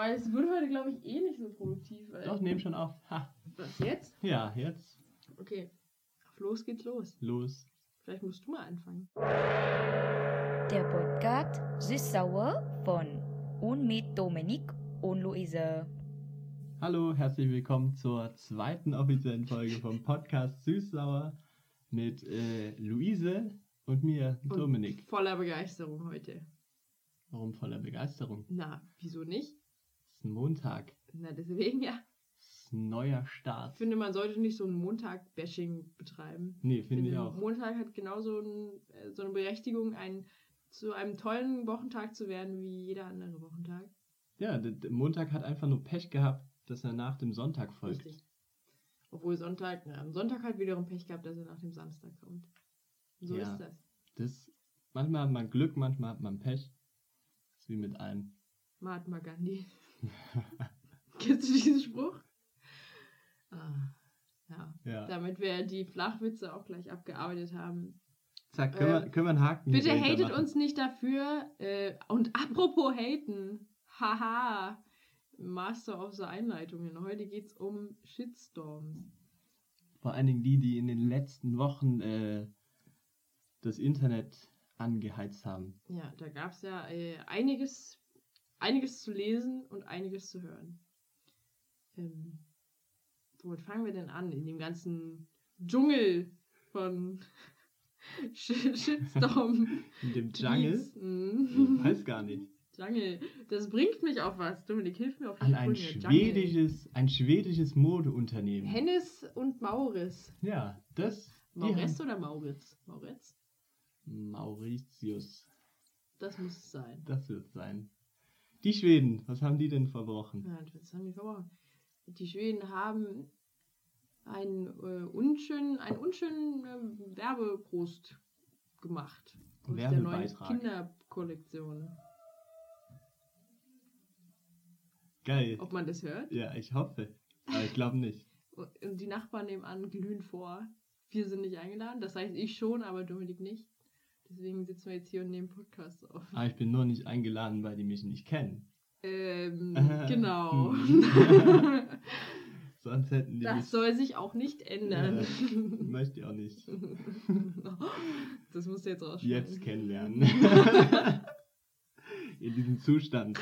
Aber es wird heute, glaube ich, eh nicht so produktiv. Weil Doch, nehm schon auf. Ha. Was jetzt? Ja, jetzt Okay. Auf los geht's los. los. Vielleicht musst du mal anfangen. Der Podcast Süß-Sauer von und mit Dominik und Luise. Hallo, herzlich willkommen zur zweiten offiziellen Folge vom Podcast Süßsauer mit äh, Luise und mir, Und Dominik. Voller Begeisterung heute. Warum voller Begeisterung? Na, wieso nicht? Ist ein Montag. Na, deswegen ja. Es ist ein neuer Ich Start. finde, man sollte nicht so ein Montag-Bashing betreiben. Nee, finde ich auch. Montag hat genauso ein, äh, so eine Berechtigung, ein, zu einem tollen Wochentag zu werden wie jeder andere Wochentag. Ja, der, Montag hat einfach nur Pech gehabt, dass er nach dem Sonntag folgt. Richtig. Obwohl Sonntag, na, am Sonntag hat wiederum Pech gehabt, dass er nach dem Samstag kommt. So Ja. ist das. Das, manchmal hat man Glück, manchmal hat man Pech. ist wie mit allem. Mahatma Gandhi. Kennst du diesen Spruch? Ah, ja. Ja. Damit wir die Flachwitze auch gleich abgearbeitet haben. Zack, können, wir, Ähm, können wir einen Haken Bitte hatet uns nicht dafür. Äh, und apropos haten. Haha. Master of the Einleitungen. Heute geht's um Shitstorms. Vor allen Dingen die, die in den letzten Wochen äh, das Internet angeheizt haben. Ja, da gab's ja äh, einiges, einiges zu lesen und einiges zu hören. Ähm, womit fangen wir denn an? In dem ganzen Dschungel von Sh- Shitstorm. In dem Jungle? Tweets. Ich weiß gar nicht. Jungle. Das bringt mich auf was. Dominik, hilf mir auf An ein. Jungle. schwedisches, ein schwedisches Modeunternehmen. Hennes und Mauris. Ja, das. haben- oder Mauritz? Mauritz? Mauritius. Das muss es sein. Das wird sein. Die Schweden, was haben die denn verbrochen? Ja, das haben die verbraucht. Die Schweden haben einen äh, unschönen, einen unschönen äh, Werbepost gemacht. Aus der neuen. Kinderkollektion. Geil. Ob man das hört? Ja, ich hoffe. Aber ich glaube nicht. Und die Nachbarn nebenan glühen vor. Wir sind nicht eingeladen. Das heißt, ich schon, aber Dominik nicht. Deswegen sitzen wir jetzt hier und nehmen Podcast auf. Aber ich bin nur nicht eingeladen, weil die mich nicht kennen. Ähm, Äh, genau. hm. Sonst hätten die das mich. soll sich auch nicht ändern. Möchte ich auch nicht. das musst du jetzt rausschneiden. Jetzt kennenlernen. in diesem Zustand.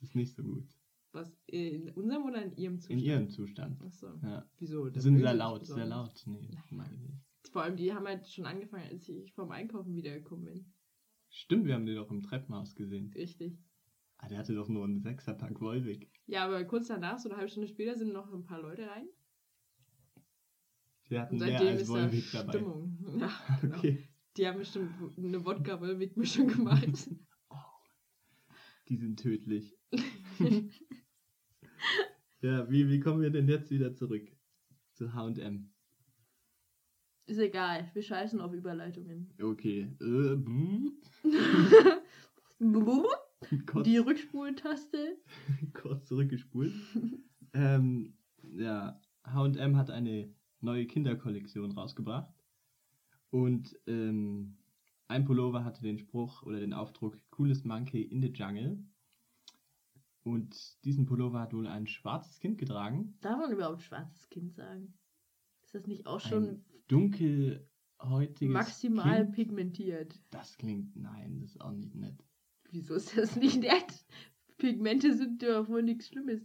Das ist nicht so gut. Was, in unserem oder in ihrem Zustand? In ihrem Zustand. Achso. Ja. Wieso? Die Das sind sehr laut, sehr laut. Nee, mag ich nicht. Vor allem, die haben halt schon angefangen, als ich vom Einkaufen wiedergekommen bin. Stimmt, wir haben den doch im Treppenhaus gesehen. Richtig. Ah, der hatte doch nur einen Sechserpack Wolwig. Ja, aber kurz danach, so eine halbe Stunde später, sind noch ein paar Leute rein. Wir hatten mehr seitdem als da Wolwig dabei. Stimmung. Ja, genau. Okay. Die haben bestimmt eine Wodka-Wolwig-Mischung gemacht. Die sind tödlich. ja, wie, wie kommen wir denn jetzt wieder zurück zu HM? Ist egal, wir scheißen auf Überleitungen. Okay. Äh, Die Rückspultaste. kurz zurückgespult. ähm, ja, HM hat eine neue Kinderkollektion rausgebracht. Und ähm, ein Pullover hatte den Spruch oder den Aufdruck Coolest Monkey in the Jungle. Und diesen Pullover hat wohl ein schwarzes Kind getragen. Darf man überhaupt schwarzes Kind sagen? Ist das nicht auch schon dunkelhäutiges maximal Kind. pigmentiert? Das klingt, nein, das ist auch nicht nett. Wieso ist das nicht nett? Pigmente sind ja wohl nichts Schlimmes.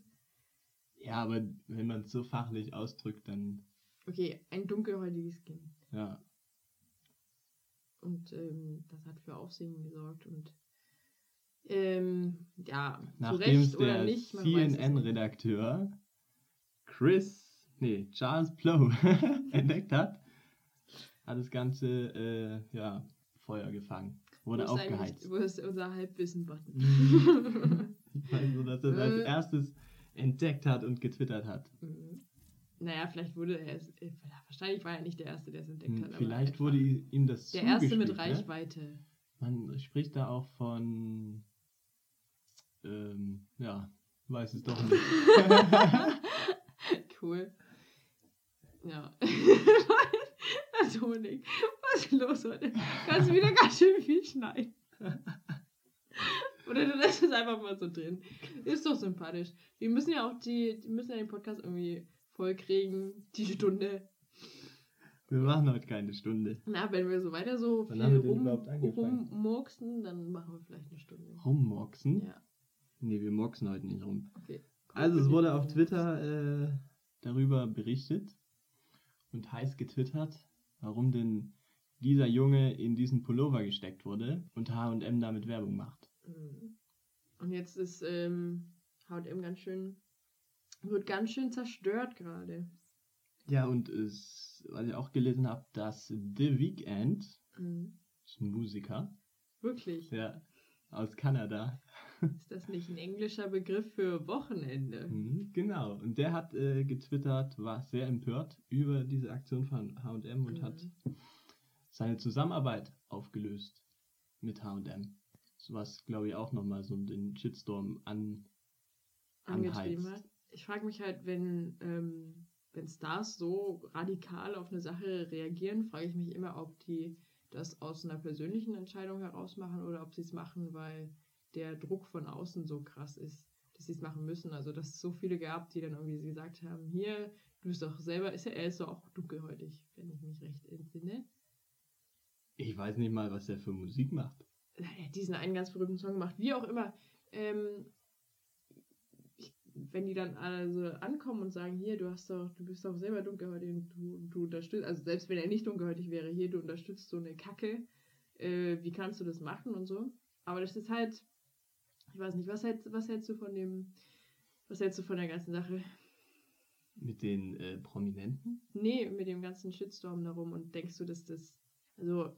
Ja, aber wenn man es so fachlich ausdrückt, dann, Okay, ein dunkelhäutiges Kind. ja. Und ähm, das hat für Aufsehen gesorgt und ähm, ja, zu Nachdem es Recht oder nicht. CNN-Redakteur Chris, nee, Charles Plow entdeckt hat, hat das Ganze, äh, ja, Feuer gefangen. Wurde Wo aufgeheizt. Wo ist unser Halbwissen-Button? Nur, dass er es als Äh. erstes entdeckt hat und getwittert hat. Mhm. naja, vielleicht wurde er es. äh, Wahrscheinlich war er nicht der Erste, der es entdeckt Hm, hat. Vielleicht wurde ihm das Der Erste mit ne? Reichweite. Man spricht da auch von, ähm, ja, weiß es doch nicht. cool. Ja. Dominik, was ist los heute? Kannst du wieder ganz schön viel schneiden. Oder du lässt es einfach mal so drin. Ist doch sympathisch. Wir müssen ja auch die, die müssen ja den Podcast irgendwie vollkriegen. Die Stunde. Wir machen heute keine Stunde. Na, wenn wir so weiter so Wann viel wir rum, rummurksen, dann machen wir vielleicht eine Stunde. Rummoxen? Ja, Nee, wir moxen heute nicht rum. okay. Also es wurde auf Twitter äh, darüber berichtet und heiß getwittert, warum denn dieser Junge in diesen Pullover gesteckt wurde und H&M damit Werbung macht. Mhm. Und jetzt ist ähm, H&M ganz schön, wird ganz schön zerstört gerade. Ja, und es, was ich auch gelesen habe, dass The Weeknd, Mhm. ist ein Musiker, Wirklich. ja, aus Kanada, Ist das nicht ein englischer Begriff für Wochenende? Mhm, genau, und der hat äh, getwittert, war sehr empört über diese Aktion von H&M und Mhm. hat seine Zusammenarbeit aufgelöst mit H&M. Was, glaube ich, auch nochmal so den Shitstorm an... angetrieben hat. Ich frage mich halt, wenn, ähm, wenn Stars so radikal auf eine Sache reagieren, frage ich mich immer, ob die das aus einer persönlichen Entscheidung heraus machen oder ob sie es machen, weil der Druck von außen so krass ist, dass sie es machen müssen. Also, dass es so viele gab, die dann irgendwie gesagt haben, hier, du bist doch selber, ist ja, er ist doch auch dunkelhäutig, wenn ich mich recht entsinne. Ich weiß nicht mal, was er für Musik macht. er hat diesen einen ganz berühmten Song gemacht, wie auch immer. Ähm, wenn die dann also ankommen und sagen, hier, du hast doch, du bist doch selber dunkelhäutig und du, du unterstützt, also selbst wenn er nicht dunkelhäutig wäre, hier, du unterstützt so eine Kacke, äh, wie kannst du das machen und so. Aber das ist halt, ich weiß nicht, was hältst, was hältst du von dem, was hältst du von der ganzen Sache? Mit den äh, Prominenten? Nee, mit dem ganzen Shitstorm darum und denkst du, dass das, also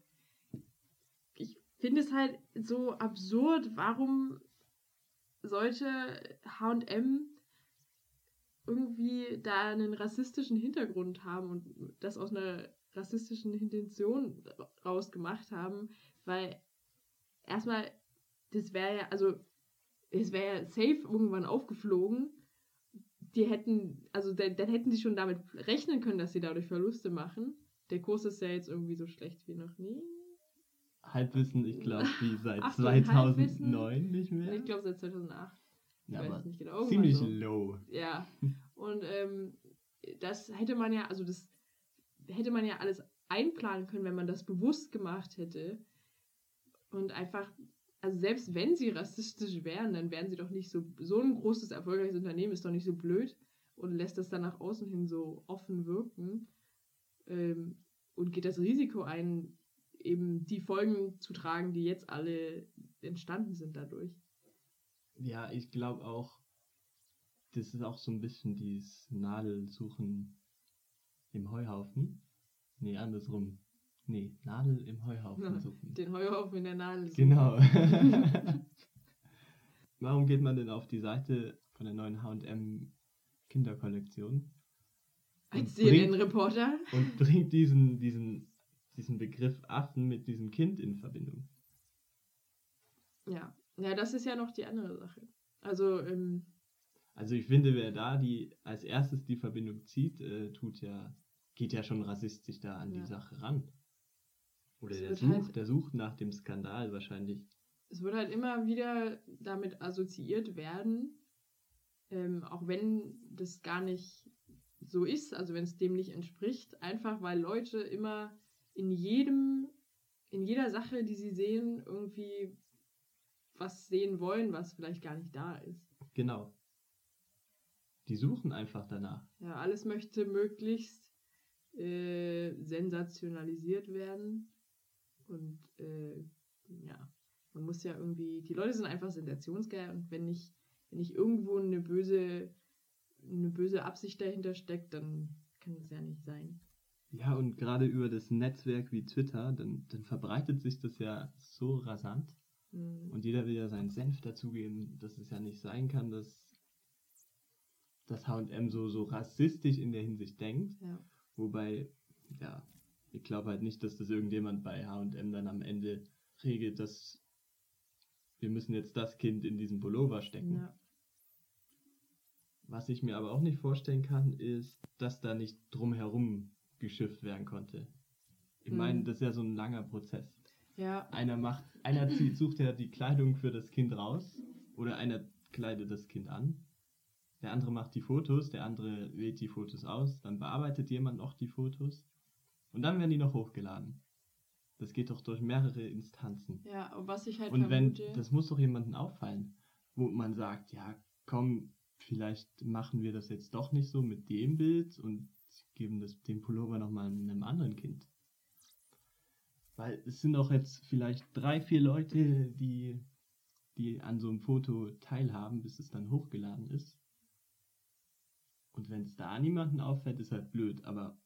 ich finde es halt so absurd, warum sollte H&M irgendwie da einen rassistischen Hintergrund haben und das aus einer rassistischen Intention rausgemacht haben, weil erstmal, das wäre ja, also es wäre ja safe irgendwann aufgeflogen. Die hätten, also dann, dann hätten sie schon damit rechnen können, dass sie dadurch Verluste machen. Der Kurs ist ja jetzt irgendwie so schlecht wie noch nie. Halbwissen, ich glaube, wie seit Achtung, 2009 nicht mehr. Ich glaube seit 2008. Ich ja, aber genau. Ziemlich so. low. Ja. Und ähm, das hätte man ja, also das hätte man ja alles einplanen können, wenn man das bewusst gemacht hätte. Und einfach, also selbst wenn sie rassistisch wären, dann wären sie doch nicht so, so ein großes, erfolgreiches Unternehmen ist doch nicht so blöd und lässt das dann nach außen hin so offen wirken ähm, und geht das Risiko ein, eben die Folgen zu tragen, die jetzt alle entstanden sind dadurch. Ja, ich glaube auch, das ist auch so ein bisschen dieses Nadelsuchen im Heuhaufen. Nee, andersrum. Nee, Nadel im Heuhaufen Ja, suchen. Den Heuhaufen in der Nadel. suchen. Genau. Warum geht man denn auf die Seite von der neuen H&M Kinderkollektion Als CNN-Reporter. und bringt diesen, diesen, diesen Begriff Affen mit diesem Kind in Verbindung? Ja. Ja, das ist ja noch die andere Sache. Also, ähm, Also ich finde, wer da die als erstes die Verbindung zieht, äh, tut ja, geht ja schon rassistisch da an Ja. die Sache ran. Oder der sucht, halt- der sucht nach dem Skandal wahrscheinlich. es wird halt immer wieder damit assoziiert werden, ähm, auch wenn das gar nicht so ist, also wenn es dem nicht entspricht, einfach weil Leute immer in jedem, in jeder Sache, die sie sehen, irgendwie was sehen wollen, was vielleicht gar nicht da ist. Genau. Die suchen einfach danach. Ja, alles möchte möglichst äh, sensationalisiert werden. Und äh, ja, man muss ja irgendwie, die Leute sind einfach sensationsgeil und wenn nicht, wenn nicht irgendwo eine böse, eine böse Absicht dahinter steckt, dann kann es ja nicht sein. Ja, und gerade über das Netzwerk wie Twitter, dann, dann verbreitet sich das ja so rasant. Hm. Und jeder will ja seinen Senf dazugeben, dass es ja nicht sein kann, dass das H&M so, so rassistisch in der Hinsicht denkt. Ja. Wobei, ja, ich glaube halt nicht, dass das irgendjemand bei H&M dann am Ende regelt, dass wir müssen jetzt das Kind in diesen Pullover stecken. Ja. Was ich mir aber auch nicht vorstellen kann, ist, dass da nicht drumherum geschifft werden konnte. Ich Mhm. meine, das ist ja so ein langer Prozess. Ja, Einer macht, einer zieht, sucht ja die Kleidung für das Kind raus oder einer kleidet das Kind an. Der andere macht die Fotos, der andere wählt die Fotos aus, dann bearbeitet jemand noch die Fotos und dann werden die noch hochgeladen. Das geht doch durch mehrere Instanzen. ja, und was ich halt Und wenn, vermute. das muss doch jemandem auffallen, wo man sagt, ja, komm, vielleicht machen wir das jetzt doch nicht so mit dem Bild und geben das, den Pullover nochmal einem anderen Kind. Weil es sind doch jetzt vielleicht drei, vier Leute, die, die an so einem Foto teilhaben, bis es dann hochgeladen ist. Und wenn es da niemanden auffällt, ist halt blöd, aber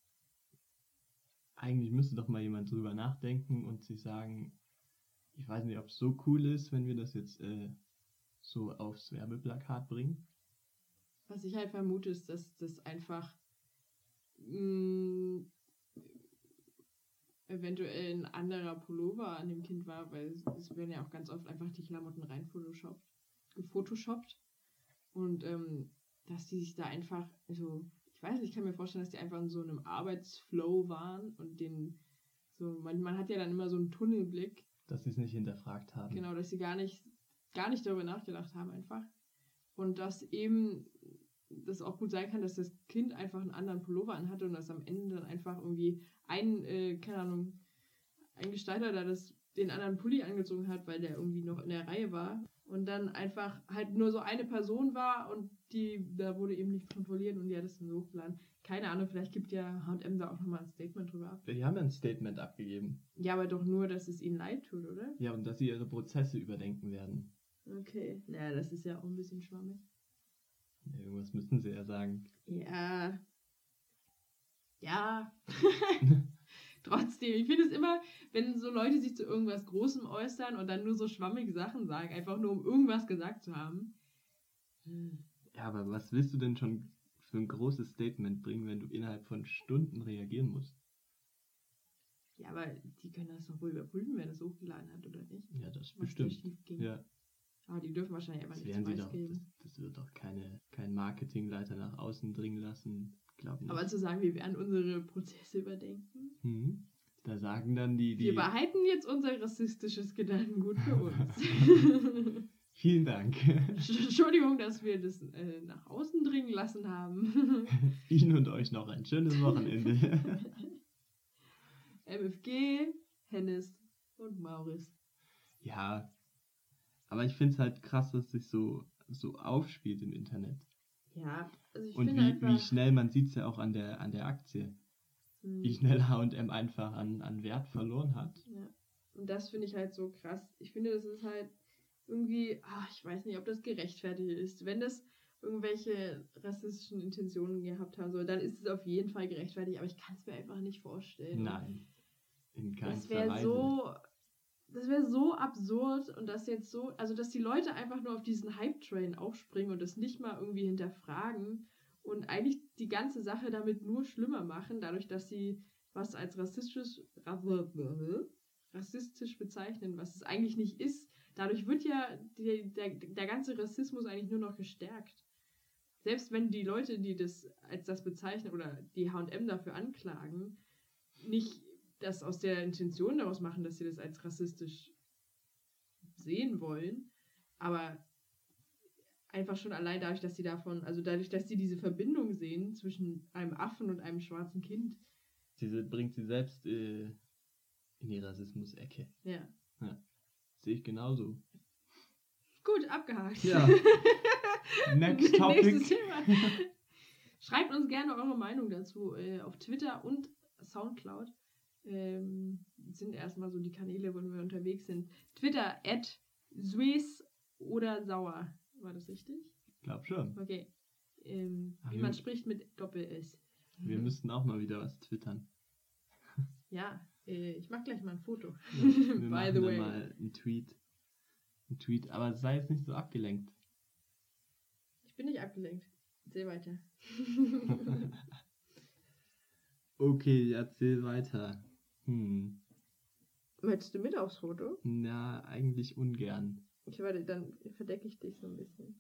eigentlich müsste doch mal jemand drüber nachdenken und sich sagen, ich weiß nicht, ob es so cool ist, wenn wir das jetzt äh, so aufs Werbeplakat bringen. Was ich halt vermute, ist, dass das einfach mh, eventuell ein anderer Pullover an dem Kind war, weil es, es werden ja auch ganz oft einfach die Klamotten rein photoshoppt, gefotoshoppt. Und ähm, dass die sich da einfach, also ich weiß nicht, ich kann mir vorstellen, dass die einfach in so einem Arbeitsflow waren und den so, man, man hat ja dann immer so einen Tunnelblick Dass sie es nicht hinterfragt haben. Genau, dass sie gar nicht, gar nicht darüber nachgedacht haben einfach. Und dass eben das auch gut sein kann, dass das Kind einfach einen anderen Pullover anhatte und dass am Ende dann einfach irgendwie ein, äh, keine Ahnung, ein Gestalter da das, den anderen Pulli angezogen hat, weil der irgendwie noch in der Reihe war. Und dann einfach halt nur so eine Person war und die, da wurde eben nicht kontrolliert und die hat es dann so hochgeladen. Keine Ahnung, vielleicht gibt ja HM da auch nochmal ein Statement drüber ab. Die haben ja ein Statement abgegeben. Ja, aber doch nur, dass es ihnen leid tut, oder? Ja, und dass sie ihre Prozesse überdenken werden. Okay. Naja, das ist ja auch ein bisschen schwammig. Irgendwas müssen sie ja sagen. Ja. Ja. Trotzdem, ich finde es immer, wenn so Leute sich zu irgendwas Großem äußern und dann nur so schwammige Sachen sagen, einfach nur um irgendwas gesagt zu haben. Ja, aber was willst du denn schon für ein großes Statement bringen, wenn du innerhalb von Stunden reagieren musst? Ja, aber die können das doch wohl überprüfen, wer das hochgeladen hat oder nicht. Ja, das Was bestimmt. Ja, Aber die dürfen wahrscheinlich einfach das nichts werden sie doch. Das, preisgeben. das wird doch keine, kein Marketingleiter nach außen dringen lassen. Glaub nicht. Aber zu sagen, wir werden unsere Prozesse überdenken. Mhm. Da sagen dann die, die Wir behalten jetzt unser rassistisches Gedankengut für uns. Vielen Dank. Entschuldigung, dass wir das äh, nach außen dringen lassen haben. Ihnen und euch noch ein schönes Wochenende. MFG, Hennis und Maurice. ja, aber ich finde es halt krass, dass sich so, so aufspielt im Internet. Ja, also ich Und finde wie, einfach. wie schnell, man sieht es ja auch an der, an der Aktie, Hm, wie schnell HM einfach an, an Wert verloren hat. ja. Und das finde ich halt so krass. Ich finde, das ist halt irgendwie, ah, ich weiß nicht, ob das gerechtfertigt ist. Wenn das irgendwelche rassistischen Intentionen gehabt haben soll, dann ist es auf jeden Fall gerechtfertigt, aber ich kann es mir einfach nicht vorstellen. Nein, in Das keinster wäre Weise. so, das wäre so absurd und das jetzt so, also dass die Leute einfach nur auf diesen Hype-Train aufspringen und das nicht mal irgendwie hinterfragen und eigentlich die ganze Sache damit nur schlimmer machen, dadurch, dass sie was als rassistisch, rassistisch bezeichnen, was es eigentlich nicht ist. Dadurch wird ja die, der, der ganze Rassismus eigentlich nur noch gestärkt. Selbst wenn die Leute, die das als das bezeichnen oder die HM dafür anklagen, nicht das aus der Intention daraus machen, dass sie das als rassistisch sehen wollen, aber einfach schon allein dadurch, dass sie davon, also dadurch, dass sie diese Verbindung sehen zwischen einem Affen und einem schwarzen Kind. Diese bringt sie selbst äh, in die Rassismus-Ecke. Ja. Sehe ich genauso. Gut, abgehakt. Ja. Next topic. Nächstes Thema. Schreibt uns gerne eure Meinung dazu äh, auf Twitter und Soundcloud. Ähm, sind erstmal so die Kanäle, wo wir unterwegs sind. Twitter at Suez oder Sauer. War das richtig? Ich glaube schon. Okay. Ähm, Ah, wie man spricht mit Doppel-S. Wir müssten auch mal wieder was twittern. Ja, äh, ich mach gleich mal ein Foto. Ja, wir By machen the way. mal einen Tweet. Ein Tweet, aber sei jetzt nicht so abgelenkt. Ich bin nicht abgelenkt. Erzähl weiter. Okay, erzähl weiter. Hm. Möchtest du mit aufs Foto? Na, eigentlich ungern. Ich warte, dann verdecke ich dich so ein bisschen.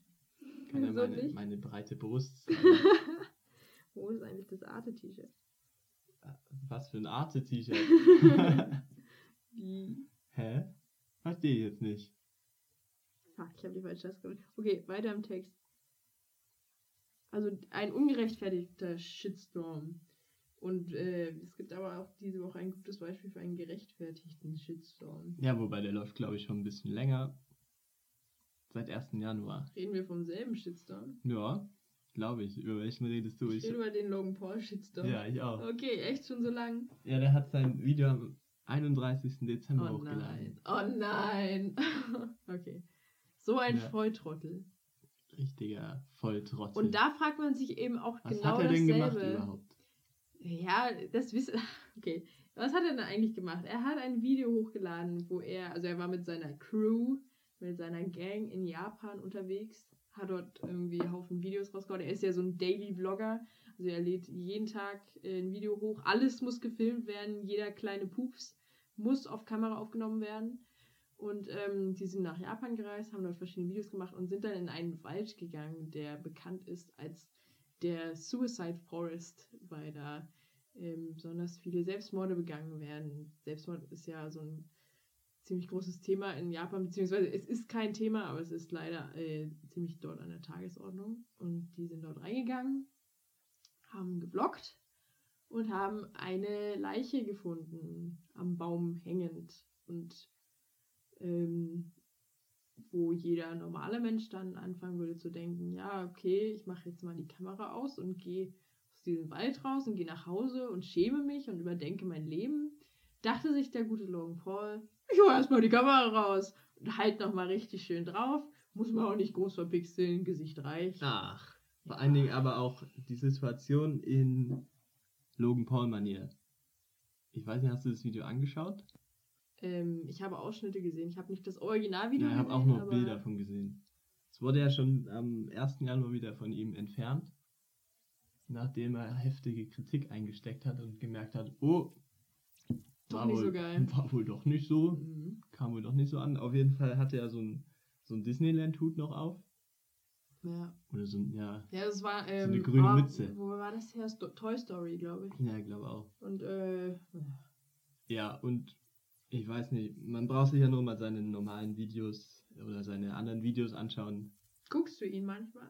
Kann ja meine, meine breite Brust. Wo ist eigentlich das Arte-T-Shirt? Was für ein Arte-T-Shirt. Wie? Hä? Verstehe ich jetzt nicht. Fuck, ich habe die falsche Taste gemacht. Okay, weiter im Text. Also ein ungerechtfertigter Shitstorm. Und äh, es gibt aber auch diese Woche ein gutes Beispiel für einen gerechtfertigten Shitstorm. Ja, wobei der läuft, glaube ich, schon ein bisschen länger. Seit 1. Januar. Reden wir vom selben Shitstorm? Ja, glaube ich. Über welchen redest du? Ich rede über den Logan Paul Shitstorm. ja, ich auch. Okay, echt schon so lang? Ja, der hat sein Video am 31. Dezember Oh hochgeladen. nein. Oh nein. okay. So ein Ja. Volltrottel. Richtiger Volltrottel. Und da fragt man sich eben auch Was genau hat er denn dasselbe. gemacht überhaupt? Ja, das wissen. Okay. Was hat er denn eigentlich gemacht? Er hat ein Video hochgeladen, wo er, also er war mit seiner Crew, mit seiner Gang in Japan unterwegs, hat dort irgendwie einen Haufen Videos rausgehauen. Er ist ja so ein Daily Vlogger, also er lädt jeden Tag äh, ein Video hoch. Alles muss gefilmt werden, jeder kleine Pups muss auf Kamera aufgenommen werden. Und ähm, die sind nach Japan gereist, haben dort verschiedene Videos gemacht und sind dann in einen Wald gegangen, der bekannt ist als der Suicide Forest, weil da ähm, besonders viele Selbstmorde begangen werden. Selbstmord ist ja so ein ziemlich großes Thema in Japan, beziehungsweise es ist kein Thema, aber es ist leider äh, ziemlich dort an der Tagesordnung. Und die sind dort reingegangen, haben geblockt und haben eine Leiche gefunden, am Baum hängend. Und ähm, wo jeder normale Mensch dann anfangen würde zu denken, ja, okay, ich mache jetzt mal die Kamera aus und gehe aus diesem Wald raus und gehe nach Hause und schäme mich und überdenke mein Leben, dachte sich der gute Logan Paul, ich hole erstmal die Kamera raus und halt nochmal richtig schön drauf. Muss man auch nicht groß verpixeln, Gesicht reicht. Ach, vor allen Dingen aber auch die Situation in Logan Paul-Manier. Ich weiß nicht, hast du das Video angeschaut? Ähm, ich habe Ausschnitte gesehen. Ich habe nicht das Originalvideo Ja, ich habe gesehen. auch aber Bilder von gesehen. Es wurde ja schon am 1. Januar wieder von ihm entfernt, nachdem er heftige Kritik eingesteckt hat und gemerkt hat, oh, Doch war nicht wohl, so geil. war wohl doch nicht so, Mhm. kam wohl doch nicht so an. Auf jeden Fall hatte er so ein, so ein Disneyland-Hut noch auf. Ja. Oder so ja, Ja, das war. Ähm, eine grüne war, Mütze. Wo war das her? Toy Story, glaube ich. ja, ich glaube auch. Und, äh. Ja, und ich weiß nicht, man braucht sich ja nur mal seine normalen Videos oder seine anderen Videos anschauen. Guckst du ihn manchmal?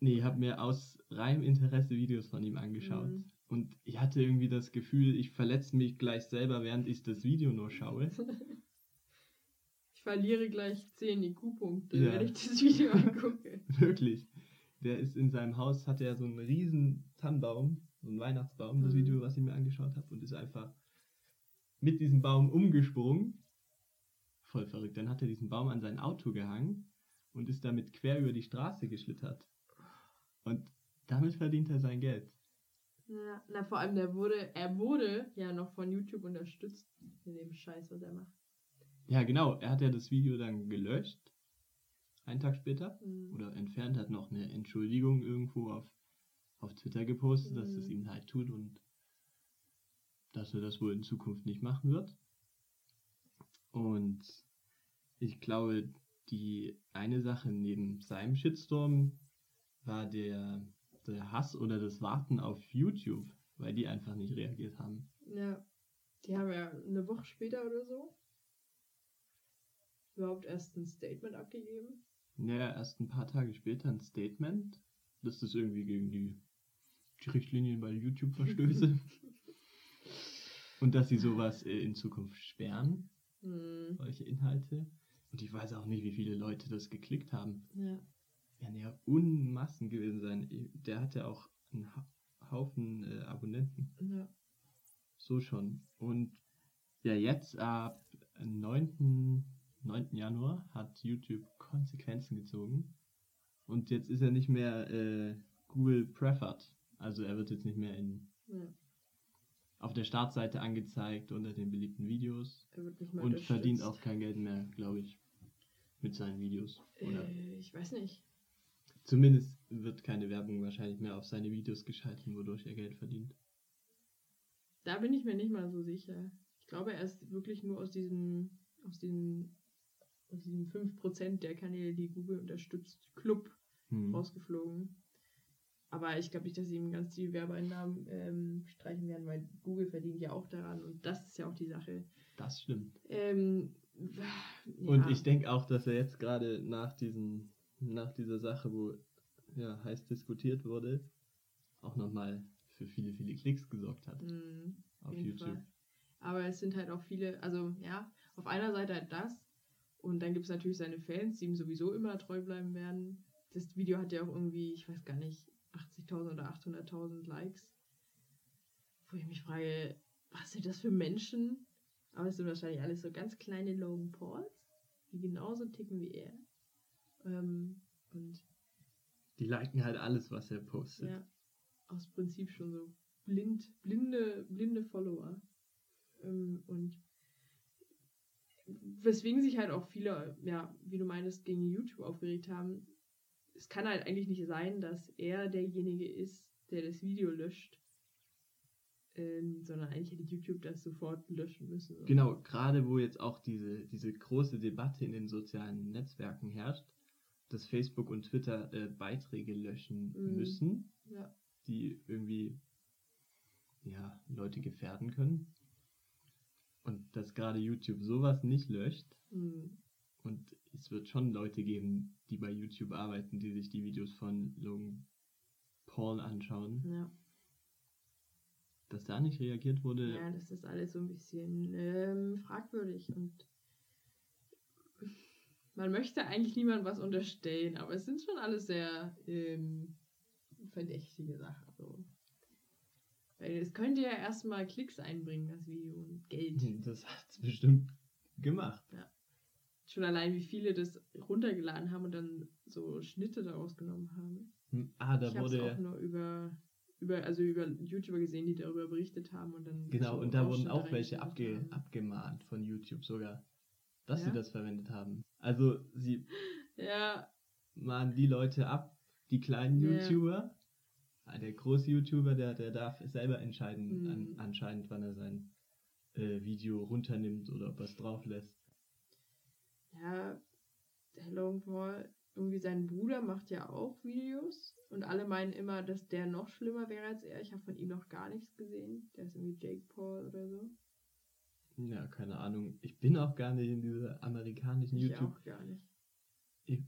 Nee, ich habe mir aus reinem Interesse Videos von ihm angeschaut. Mhm. Und ich hatte irgendwie das Gefühl, ich verletze mich gleich selber, während ich das Video nur schaue. Ich verliere gleich 10 IQ-Punkte, Ja. wenn ich das Video angucke. Wirklich. Der ist in seinem Haus, hat er so einen riesen Tannenbaum, so einen Weihnachtsbaum, das Mhm. Video, was ich mir angeschaut habe, und ist einfach mit diesem Baum umgesprungen. Voll verrückt. Dann hat er diesen Baum an sein Auto gehangen und ist damit quer über die Straße geschlittert. Und damit verdient er sein Geld. Ja, na, vor allem, der wurde, er wurde ja noch von YouTube unterstützt in dem Scheiß, was er macht. Ja, genau. Er hat ja das Video dann gelöscht. Einen Tag später. Mhm. Oder entfernt, hat noch eine Entschuldigung irgendwo auf, auf Twitter gepostet, dass es Mhm. ihm leid tut und dass er das wohl in Zukunft nicht machen wird. Und ich glaube, die eine Sache neben seinem Shitstorm war der, der Hass oder das Warten auf YouTube, weil die einfach nicht reagiert haben. Ja, die haben ja eine Woche später oder so überhaupt erst ein Statement abgegeben. Naja, erst ein paar Tage später ein Statement, dass das irgendwie gegen die, die Richtlinien bei YouTube verstöße. Und dass sie sowas äh, in Zukunft sperren, Hm, solche Inhalte. Und ich weiß auch nicht, wie viele Leute das geklickt haben. ja. Werden ja Unmassen gewesen sein. Der hat ja auch einen Ha- Haufen äh, Abonnenten. ja. So schon. Und ja, jetzt ab 9. 9. Januar hat YouTube Konsequenzen gezogen. Und jetzt ist er nicht mehr äh, Google Preferred. Also er wird jetzt nicht mehr in, ja. Auf der Startseite angezeigt unter den beliebten Videos. Und verdient auch kein Geld mehr, glaube ich, mit seinen Videos. Oder Äh, ich weiß nicht. zumindest wird keine Werbung wahrscheinlich mehr auf seine Videos geschalten, wodurch er Geld verdient. Da bin ich mir nicht mal so sicher. Ich glaube, er ist wirklich nur aus diesem, aus diesem, aus diesem 5% der Kanäle, die Google unterstützt, Club Hm. rausgeflogen. Aber ich glaube nicht, dass sie ihm ganz die Werbeeinnahmen ähm, streichen werden, weil Google verdient ja auch daran und das ist ja auch die Sache. Das stimmt. Ähm, ja. Und ich denke auch, dass er jetzt gerade nach diesen, nach dieser Sache, wo ja heiß diskutiert wurde, auch nochmal für viele, viele Klicks gesorgt hat Mhm, auf YouTube. Fall. Aber es sind halt auch viele, also ja, auf einer Seite halt das und dann gibt es natürlich seine Fans, die ihm sowieso immer treu bleiben werden. Das Video hat ja auch irgendwie, ich weiß gar nicht, 80.000 oder 800.000 Likes. Wo ich mich frage, was sind das für Menschen? Aber es sind wahrscheinlich alles so ganz kleine Logan Pauls, die genauso ticken wie er. Ähm, und Die liken halt alles, was er postet. ja, aus Prinzip schon so blind, blinde, blinde Follower. Ähm, und weswegen sich halt auch viele, ja, wie du meinst, gegen YouTube aufgeregt haben. Es kann halt eigentlich nicht sein, dass er derjenige ist, der das Video löscht. Ähm, sondern eigentlich hätte YouTube das sofort löschen müssen. Genau, gerade wo jetzt auch diese, diese große Debatte in den sozialen Netzwerken herrscht, dass Facebook und Twitter äh, Beiträge löschen Mhm. müssen, Ja. die irgendwie ja, Leute gefährden können. Und dass gerade YouTube sowas nicht löscht. Mhm. Und es wird schon Leute geben, die bei YouTube arbeiten, die sich die Videos von Logan Paul anschauen. ja. Dass da nicht reagiert wurde, Ja, das ist alles so ein bisschen ähm, fragwürdig und man möchte eigentlich niemandem was unterstellen, aber es sind schon alles sehr ähm, verdächtige Sachen. So. Weil es könnte ja erstmal Klicks einbringen, das Video und Geld. das hat es bestimmt gemacht. Schon allein, wie viele das runtergeladen haben und dann so Schnitte daraus genommen haben. Hm, Ah, da ich habe es wurde auch nur über, über, also über YouTuber gesehen, die darüber berichtet haben und dann. Genau, und da wurden auch welche abge, haben. abgemahnt von YouTube sogar, dass Ja? sie das verwendet haben. Also sie Ja, mahnen die Leute ab, die kleinen Ja. YouTuber. Ah, Der große YouTuber, der, der darf selber entscheiden, Mhm. an, anscheinend, wann er sein äh, Video runternimmt oder ob er es drauf lässt. Ja, der Logan Paul, irgendwie sein Bruder macht ja auch Videos und alle meinen immer, dass der noch schlimmer wäre als er. Ich habe von ihm noch gar nichts gesehen. Der ist irgendwie Jake Paul oder so. Ja, keine Ahnung. Ich bin auch gar nicht in dieser amerikanischen Ich YouTube. auch gar nicht. Ich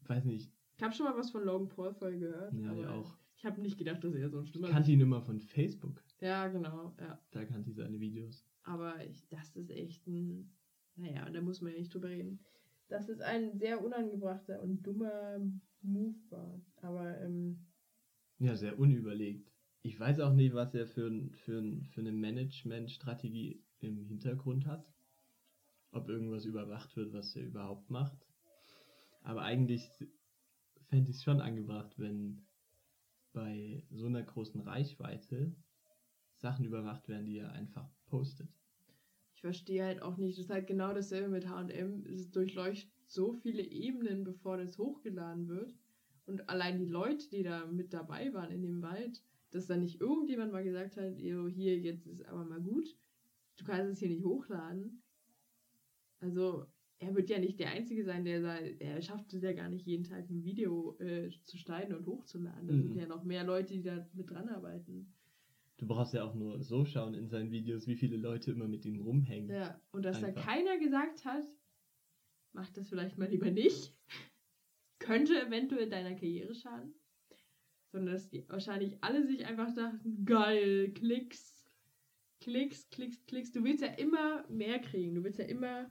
weiß nicht, Ich habe schon mal was von Logan Paul voll gehört. Ja, ich auch. Ich habe nicht gedacht, dass er so ein ich schlimmer kannte ihn immer von Facebook. Ja, genau, ja. Da kannte ich seine Videos. Aber ich, das ist echt ein. Naja, da muss man ja nicht drüber reden. Dass es ein sehr unangebrachter und dummer Move war. Aber, ähm, Ja, sehr unüberlegt. Ich weiß auch nicht, was er für, für, für eine Management-Strategie im Hintergrund hat. Ob irgendwas überwacht wird, was er überhaupt macht. Aber eigentlich fände ich es schon angebracht, wenn bei so einer großen Reichweite Sachen überwacht werden, die er einfach postet. Ich verstehe halt auch nicht. Das ist halt genau dasselbe mit HM. Es durchleuchtet so viele Ebenen, bevor das hochgeladen wird. Und allein die Leute, die da mit dabei waren in dem Wald, dass da nicht irgendjemand mal gesagt hat, "Jo, hier, jetzt ist aber mal gut. Du kannst es hier nicht hochladen. Also, er wird ja nicht der Einzige sein, der da, er schafft es ja gar nicht jeden Tag ein Video äh, zu schneiden und hochzuladen. Da Mhm. sind ja noch mehr Leute, die da mit dran arbeiten. Du brauchst ja auch nur so schauen in seinen Videos, wie viele Leute immer mit ihm rumhängen. Ja, und dass da Einfach. keiner gesagt hat, mach das vielleicht mal lieber nicht, könnte eventuell deiner Karriere schaden. Sondern dass die wahrscheinlich alle sich einfach dachten, geil, Klicks, Klicks, Klicks, Klicks. Du willst ja immer mehr kriegen. Du willst ja immer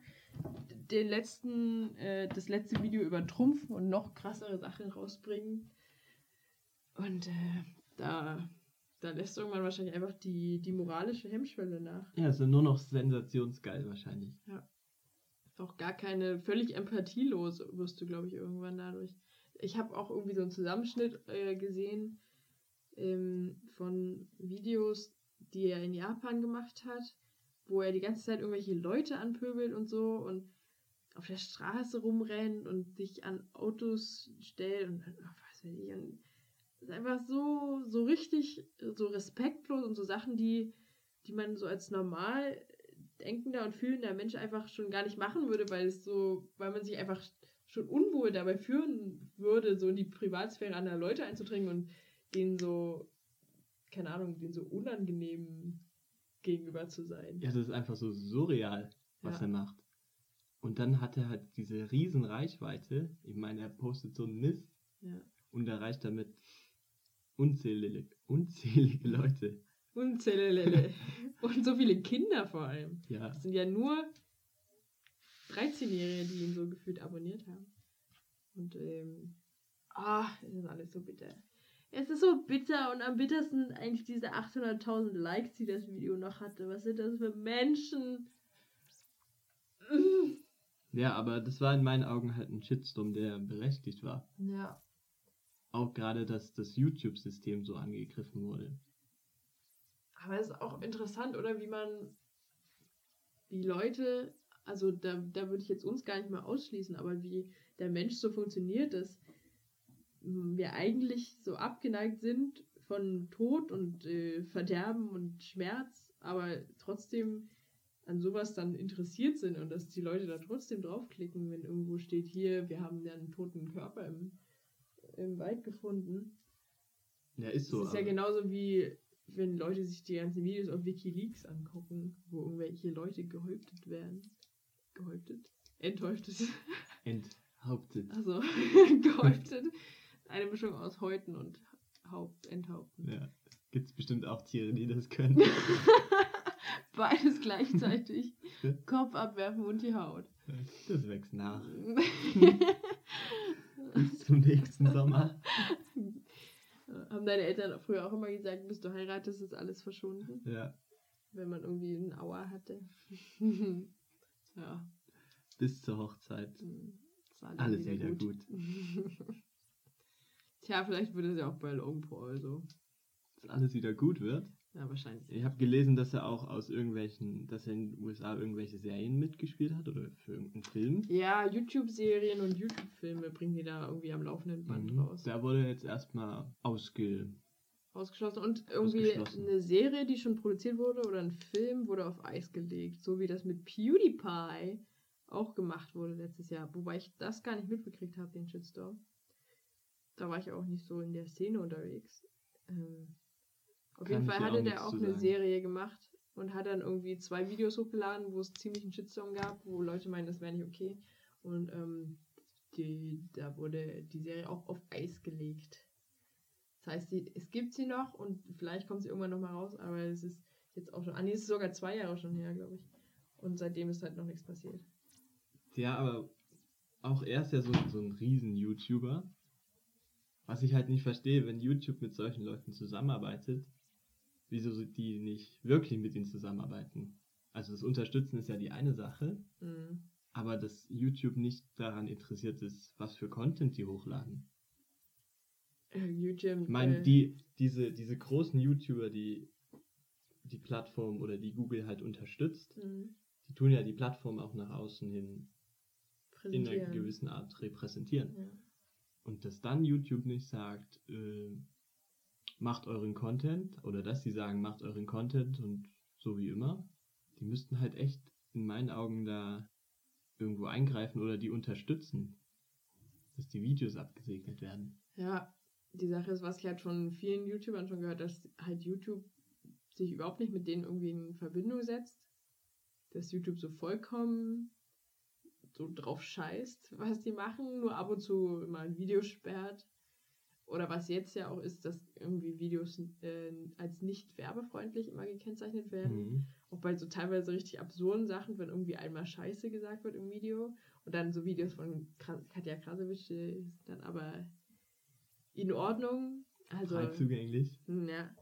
den letzten, äh, das letzte Video übertrumpfen und noch krassere Sachen rausbringen. Und äh, da, da lässt irgendwann wahrscheinlich einfach die, die moralische Hemmschwelle nach. Ja, ist nur noch sensationsgeil wahrscheinlich. auch gar keine, völlig empathielos wirst du, glaube ich, irgendwann dadurch. Ich habe auch irgendwie so einen Zusammenschnitt äh, gesehen ähm, von Videos, die er in Japan gemacht hat, wo er die ganze Zeit irgendwelche Leute anpöbelt und so und auf der Straße rumrennt und sich an Autos stellt und was weiß ich. Und das ist einfach so, so richtig, so respektlos und so Sachen, die, die man so als normal denkender und fühlender Mensch einfach schon gar nicht machen würde, weil es so, weil man sich einfach schon unwohl dabei fühlen würde, so in die Privatsphäre anderer Leute einzudringen und den so, keine Ahnung, den so unangenehm gegenüber zu sein. Ja, das ist einfach so surreal, was Ja. er macht. Und dann hat er halt diese riesen Reichweite. Ich meine, er postet so einen Mist Ja. und erreicht damit unzählige, unzählige Leute. Unzählige. Und so viele Kinder vor allem. Ja, Das sind ja nur 13-Jährige, die ihn so gefühlt abonniert haben. Und, ähm, ah, es ist alles so bitter. Es ist so bitter und am bittersten eigentlich diese 800.000 Likes, die das Video noch hatte. Was sind das für Menschen? Ja, aber das war in meinen Augen halt ein Shitstorm, der berechtigt war. Ja. Auch gerade, dass das YouTube-System so angegriffen wurde. Aber es ist auch interessant, oder wie man die Leute, also da, da würde ich jetzt uns gar nicht mal ausschließen, aber wie der Mensch so funktioniert, dass wir eigentlich so abgeneigt sind von Tod und äh, Verderben und Schmerz, aber trotzdem an sowas dann interessiert sind und dass die Leute da trotzdem draufklicken, wenn irgendwo steht, hier, wir haben ja einen toten Körper im, im Wald gefunden. Ja, ist so. Das ist ja genauso wie wenn Leute sich die ganzen Videos auf Wikileaks angucken, wo irgendwelche Leute gehäuptet werden. Gehäuptet? Enthäuptet. enthauptet. Also gehäuptet. Eine Mischung aus Häuten und Haupt, Enthaupten. Ja, gibt es bestimmt auch Tiere, die das können. Beides gleichzeitig. Kopf abwerfen und die Haut. Das wächst nach. Bis zum nächsten Sommer. Haben deine Eltern früher auch immer gesagt, bis du heiratest, ist alles verschwunden? Ja, Wenn man irgendwie einen Auer hatte. ja. bis zur Hochzeit. Hm, Alles wieder gut. Tja, vielleicht wird es ja auch bei Paul so. Dass alles wieder gut wird. Ja, wahrscheinlich. Ich habe gelesen, dass er auch aus irgendwelchen, dass er in den USA irgendwelche Serien mitgespielt hat oder für irgendeinen Film. Ja, YouTube-Serien und YouTube-Filme bringen die da irgendwie am laufenden Band Mhm. raus. Da wurde jetzt erstmal ausge. Ausgeschlossen. Und irgendwie Ausgeschlossen. eine Serie, die schon produziert wurde, oder ein Film wurde auf Eis gelegt. So wie das mit PewDiePie auch gemacht wurde letztes Jahr. Wobei ich das gar nicht mitbekriegt habe, den Shitstorm. Da war ich auch nicht so in der Szene unterwegs. Ähm, auf jeden Fall hatte der auch eine sagen. Serie gemacht und hat dann irgendwie zwei Videos hochgeladen, wo es ziemlich einen Shitstorm gab, wo Leute meinen, das wäre nicht okay. Und ähm, die, da wurde die Serie auch auf Eis gelegt. Das heißt, die, es gibt sie noch und vielleicht kommt sie irgendwann nochmal raus, aber es ist jetzt auch schon, ah nee, es ist sogar zwei Jahre schon her, glaube ich. Und seitdem ist halt noch nichts passiert. Ja, aber auch er ist ja so, so ein Riesen-YouTuber. Was ich halt nicht verstehe, wenn YouTube mit solchen Leuten zusammenarbeitet, wieso die nicht wirklich mit ihnen zusammenarbeiten? Also das Unterstützen ist ja die eine Sache, Mhm. aber dass YouTube nicht daran interessiert ist, was für Content die hochladen. YouTube. Ich meine, äh, die, diese, diese großen YouTuber, die die Plattform oder die Google halt unterstützt, mhm. die tun ja die Plattform auch nach außen hin in einer gewissen Art repräsentieren. Ja. Und dass dann YouTube nicht sagt, äh, macht euren Content, oder dass sie sagen, macht euren Content und so wie immer, die müssten halt echt in meinen Augen da irgendwo eingreifen oder die unterstützen, dass die Videos abgesegnet werden. Ja, die Sache ist, was ich halt von vielen YouTubern schon gehört, dass halt YouTube sich überhaupt nicht mit denen irgendwie in Verbindung setzt. Dass YouTube so vollkommen so drauf scheißt, was die machen, nur ab und zu mal ein Video sperrt. Oder was jetzt ja auch ist, dass irgendwie Videos äh, als nicht werbefreundlich immer gekennzeichnet werden. Mhm. Auch bei so teilweise richtig absurden Sachen, wenn irgendwie einmal Scheiße gesagt wird im Video. Und dann so Videos von Katja Krasowitsch dann aber in Ordnung. Also, Frei zugänglich. ja.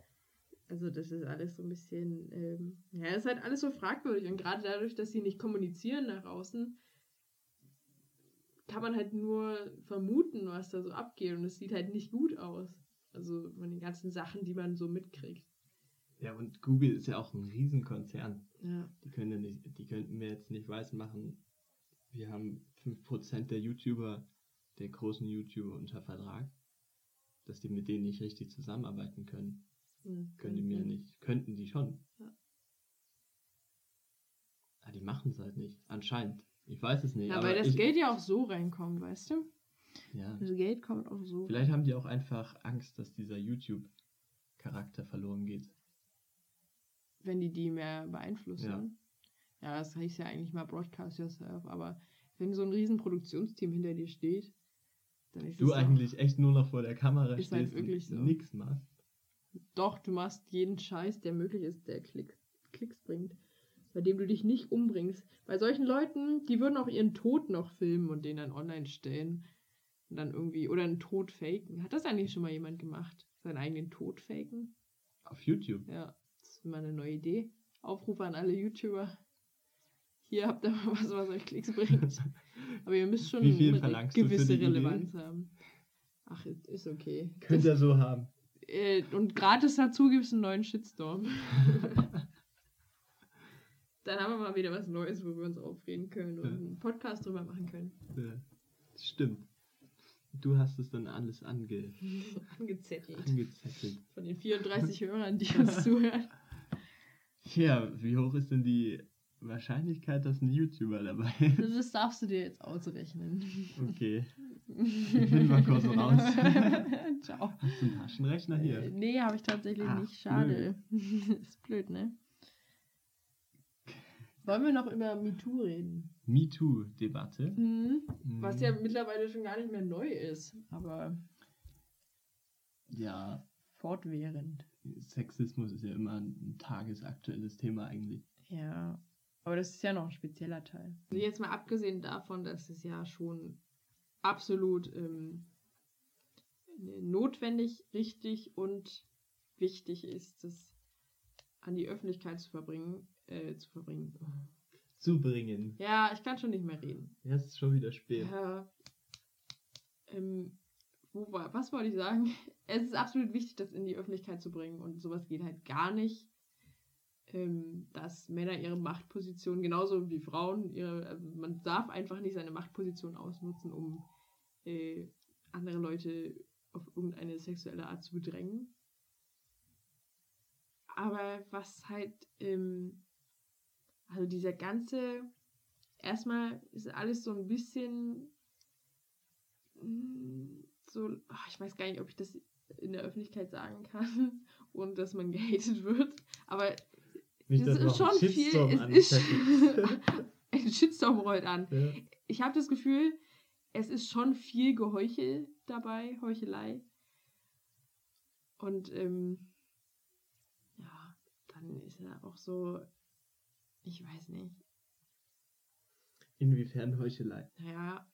Also das ist alles so ein bisschen, ähm, ja, ist halt alles so fragwürdig. Und gerade dadurch, dass sie nicht kommunizieren nach außen, kann man halt nur vermuten, was da so abgeht. Und es sieht halt nicht gut aus. Also von den ganzen Sachen, die man so mitkriegt. Ja, und Google ist ja auch ein Riesenkonzern. Ja. Die können ja nicht, die könnten mir jetzt nicht weismachen, wir haben 5% der YouTuber, der großen YouTuber unter Vertrag, dass die mit denen nicht richtig zusammenarbeiten können. Hm. Können die mir nicht. Könnten die schon. Ja. Ah, die machen es halt nicht. Anscheinend. Ich weiß es nicht. Ja, aber weil das ich, Geld ja auch so reinkommt, weißt du? Ja. Das Geld kommt auch so. Vielleicht haben die auch einfach Angst, dass dieser YouTube-Charakter verloren geht. wenn die die mehr beeinflussen. Ja. Ja, das heißt ja eigentlich mal Broadcast Yourself, aber wenn so ein riesen Produktionsteam hinter dir steht, dann ist Du eigentlich echt nur noch vor der Kamera Ist halt stehst wirklich so. und nix machst. Doch, du machst jeden Scheiß, der möglich ist, der Klick, Klicks bringt. Bei dem du dich nicht umbringst. Bei solchen Leuten, die würden auch ihren Tod noch filmen und den dann online stellen. Und dann irgendwie, oder einen Tod faken. Hat das eigentlich schon mal jemand gemacht? Seinen eigenen Tod faken? Auf YouTube. Ja, das ist mal eine neue Idee. Aufrufe an alle YouTuber. Hier habt ihr mal was, was euch Klicks bringt. Aber ihr müsst schon eine gewisse die Idee? Relevanz haben. Ach, ist okay. Könnt ihr so haben. Äh, und gratis dazu gibt es einen neuen Shitstorm. Dann haben wir mal wieder was Neues, wo wir uns aufreden können und Ja. einen Podcast drüber machen können. Ja, stimmt. Du hast es dann alles ange Angezettelt. angezettelt. Von den 34 Hörern, die uns zuhören. Ja, wie hoch ist denn die Wahrscheinlichkeit, dass ein YouTuber dabei ist? Das darfst du dir jetzt ausrechnen. Okay. Ich bin mal kurz raus. Ciao. Hast du einen Taschenrechner Äh, hier? nee, habe ich tatsächlich Ach, nicht. Schade. ist blöd, ne? Wollen wir noch über MeToo reden? MeToo-Debatte. Mhm. Mhm. Was ja mittlerweile schon gar nicht mehr neu ist, aber Ja, fortwährend. Sexismus ist ja immer ein tagesaktuelles Thema eigentlich. Ja, aber das ist ja noch ein spezieller Teil. Also Jetzt mal abgesehen davon, dass es ja schon absolut ähm, notwendig, richtig und wichtig ist, das an die Öffentlichkeit zu verbringen, äh, zu verbringen. Zu bringen. Ja, ich kann schon nicht mehr reden. Ja, es ist schon wieder spät. Ja. Ähm, wo war, was wollte ich sagen? Es ist absolut wichtig, das in die Öffentlichkeit zu bringen und sowas geht halt gar nicht. Ähm, dass Männer ihre Machtposition genauso wie Frauen ihre, also man darf einfach nicht seine Machtposition ausnutzen, um äh, andere Leute auf irgendeine sexuelle Art zu bedrängen. Aber was halt, ähm, also dieser ganze, erstmal ist alles so ein bisschen mm, so, ach, ich weiß gar nicht, ob ich das in der Öffentlichkeit sagen kann, ohne dass man gehatet wird. Aber Nicht, es ist schon viel. Es ist, ein Shitstorm rollt an. ja. Ich habe das Gefühl, es ist schon viel Geheuchel dabei, Heuchelei. Und ähm, ja, dann ist er auch so, ich weiß nicht, Inwiefern Heuchelei? naja,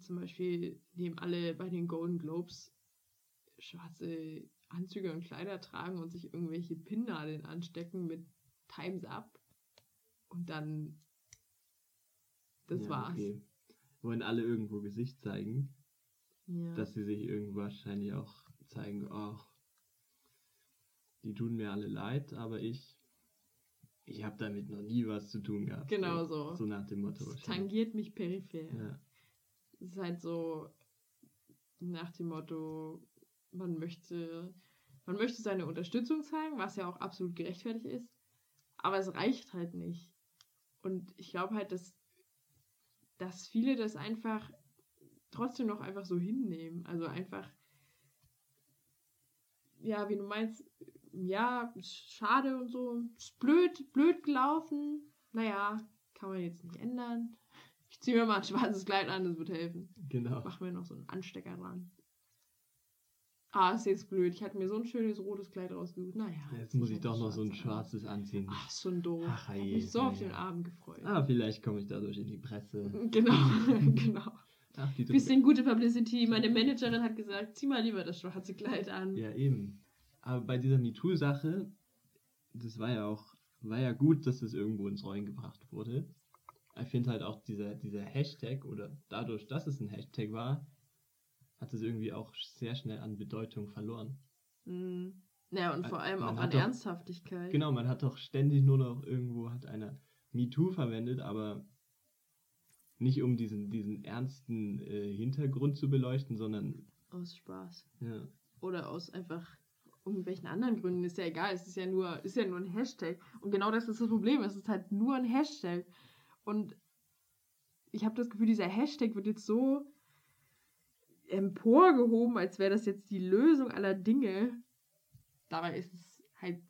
zum Beispiel nehmen alle bei den Golden Globes schwarze Anzüge und Kleider tragen und sich irgendwelche Pinnnadeln anstecken mit Times Up. Und dann, das ja, war's. Okay. Wollen alle irgendwo Gesicht zeigen, Ja. dass sie sich irgendwo wahrscheinlich auch zeigen, ach, die tun mir alle leid, aber ich, ich habe damit noch nie was zu tun gehabt. Genau so. So nach dem Motto. Es tangiert mich peripher. Ja. Es ist halt so nach dem Motto, man möchte, man möchte seine Unterstützung zeigen, was ja auch absolut gerechtfertigt ist, aber es reicht halt nicht. Und ich glaube halt, dass, dass viele das einfach trotzdem noch einfach so hinnehmen. Also einfach, ja, wie du meinst, ja, ist schade und so, ist blöd, blöd gelaufen. Naja, kann man jetzt nicht ändern. Ich ziehe mir mal ein schwarzes Kleid an, das wird helfen. Genau. Mach mir noch so einen Anstecker dran. Ah, ist jetzt blöd. Ich hatte mir so ein schönes rotes Kleid rausgesucht. Naja. Jetzt muss ich doch noch so ein schwarzes anziehen. Ach, ist schon doof. Ach, ich je, hab mich so auf naja. den Abend gefreut. Ah, vielleicht komme ich dadurch in die Presse. Genau, genau. Ach, die Bisschen gute Publicity. Meine Managerin hat gesagt, zieh mal lieber das schwarze Kleid an. Ja, eben. Aber bei dieser MeToo-Sache, das war ja auch, war ja gut, dass das irgendwo ins Rollen gebracht wurde. Ich finde halt auch dieser, dieser Hashtag oder dadurch, dass es ein Hashtag war, hat es irgendwie auch sehr schnell an Bedeutung verloren. Mhm. Naja, und vor allem Man auch an doch- Ernsthaftigkeit. Genau, man hat doch ständig nur noch irgendwo hat einer MeToo verwendet, aber nicht um diesen, diesen ernsten äh, Hintergrund zu beleuchten, sondern Aus Spaß. ja, Oder aus einfach irgendwelchen anderen Gründen. Ist ja egal. Es ist ja nur, ist ja nur ein Hashtag. Und genau das ist das Problem. Es ist halt nur ein Hashtag. Und ich habe das Gefühl, dieser Hashtag wird jetzt so emporgehoben, als wäre das jetzt die Lösung aller Dinge. Dabei ist es halt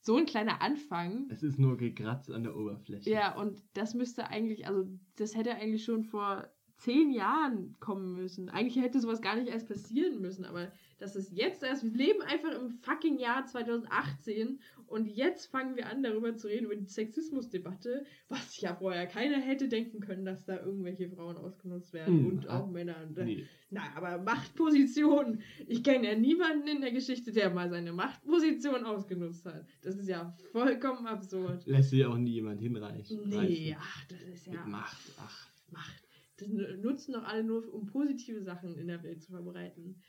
so ein kleiner Anfang. Es ist nur gekratzt an der Oberfläche. Ja, und das müsste eigentlich, also das hätte eigentlich schon vor zehn Jahren kommen müssen. Eigentlich hätte sowas gar nicht erst passieren müssen, aber das ist jetzt erst, wir leben einfach im fucking Jahr 2018 und jetzt fangen wir an, darüber zu reden, über die Sexismusdebatte, was ja vorher keiner hätte denken können, dass da irgendwelche Frauen ausgenutzt werden Hm, und ah, auch Männer. Und, Nee. Na, aber Machtposition. Ich kenne ja niemanden in der Geschichte, der mal seine Machtposition ausgenutzt hat. Das ist ja vollkommen absurd. Lässt sich auch nie jemand hinreichen. Nee, reißen. ach, das ist ja Mit Macht. Ach. Macht. Das nutzen doch alle nur, um positive Sachen in der Welt zu verbreiten.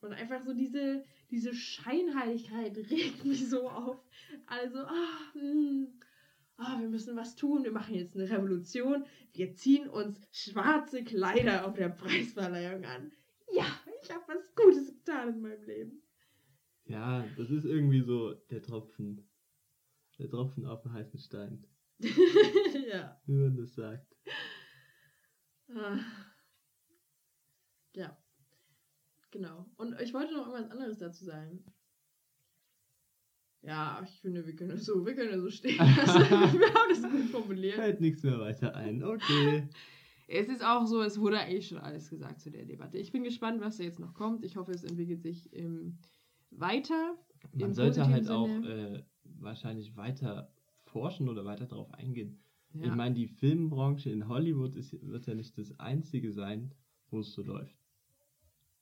Und einfach so diese, diese Scheinheiligkeit regt mich so auf. Also, ah, hm, ah, wir müssen was tun, wir machen jetzt eine Revolution, wir ziehen uns schwarze Kleider auf der Preisverleihung an. Ja, ich habe was Gutes getan in meinem Leben. Ja, das ist irgendwie so der Tropfen. Der Tropfen auf dem heißen Stein. ja. Wie man das sagt. Ah. Ja. Genau. Und ich wollte noch irgendwas anderes dazu sagen. Ja, ich finde, wir können so, wir können so stehen lassen. wir haben das gut formuliert. Fällt nichts mehr weiter ein. Okay. Es ist auch so, es wurde eigentlich schon alles gesagt zu der Debatte. Ich bin gespannt, was da jetzt noch kommt. Ich hoffe, es entwickelt sich ähm, weiter. Man sollte halt positiven auch Sinne. äh, wahrscheinlich weiter forschen oder weiter darauf eingehen. Ja. Ich meine, die Filmbranche in Hollywood ist, wird ja nicht das einzige sein, wo es so läuft.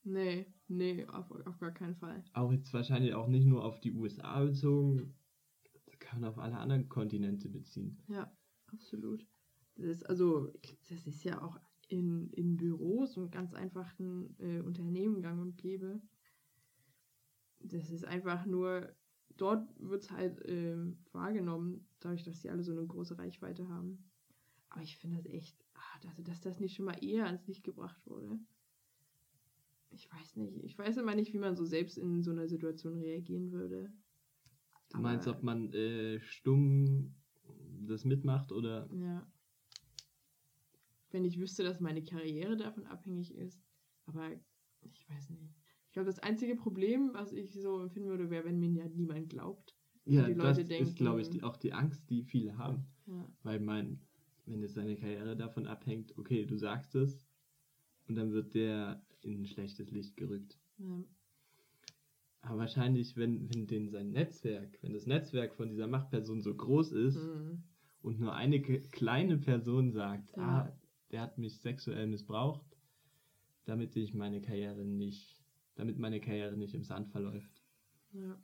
nee, nee, auf, auf gar keinen Fall. Auch jetzt wahrscheinlich auch nicht nur auf die USA bezogen, das kann man auf alle anderen Kontinente beziehen. Ja, absolut. Das ist also, das ist ja auch in, in Büros und ganz einfachen äh, Unternehmen gang und gäbe. Das ist einfach nur, dort wird es halt ähm, wahrgenommen, dadurch, dass die alle so eine große Reichweite haben. Aber ich finde das echt, ah, also, dass das nicht schon mal eher ans Licht gebracht wurde. Ich weiß nicht. Ich weiß immer nicht, wie man so selbst in so einer Situation reagieren würde. Du meinst, ob man äh, stumm das mitmacht oder. Ja. Wenn ich wüsste, dass meine Karriere davon abhängig ist. Aber ich weiß nicht. Ich glaube, das einzige Problem, was ich so empfinden würde, wäre, wenn mir ja niemand glaubt. Ja, die das Leute denken- ist, glaube ich, die, auch die Angst, die viele haben. Ja. Weil mein, wenn jetzt deine Karriere davon abhängt, okay, du sagst es und dann wird der in ein schlechtes Licht gerückt. ja. Aber wahrscheinlich, wenn, wenn den sein Netzwerk, wenn das Netzwerk von dieser Machtperson so groß ist Mhm. und nur eine kleine Person sagt, Ja. ah, der hat mich sexuell missbraucht, damit ich meine Karriere nicht, damit meine Karriere nicht im Sand verläuft, ja.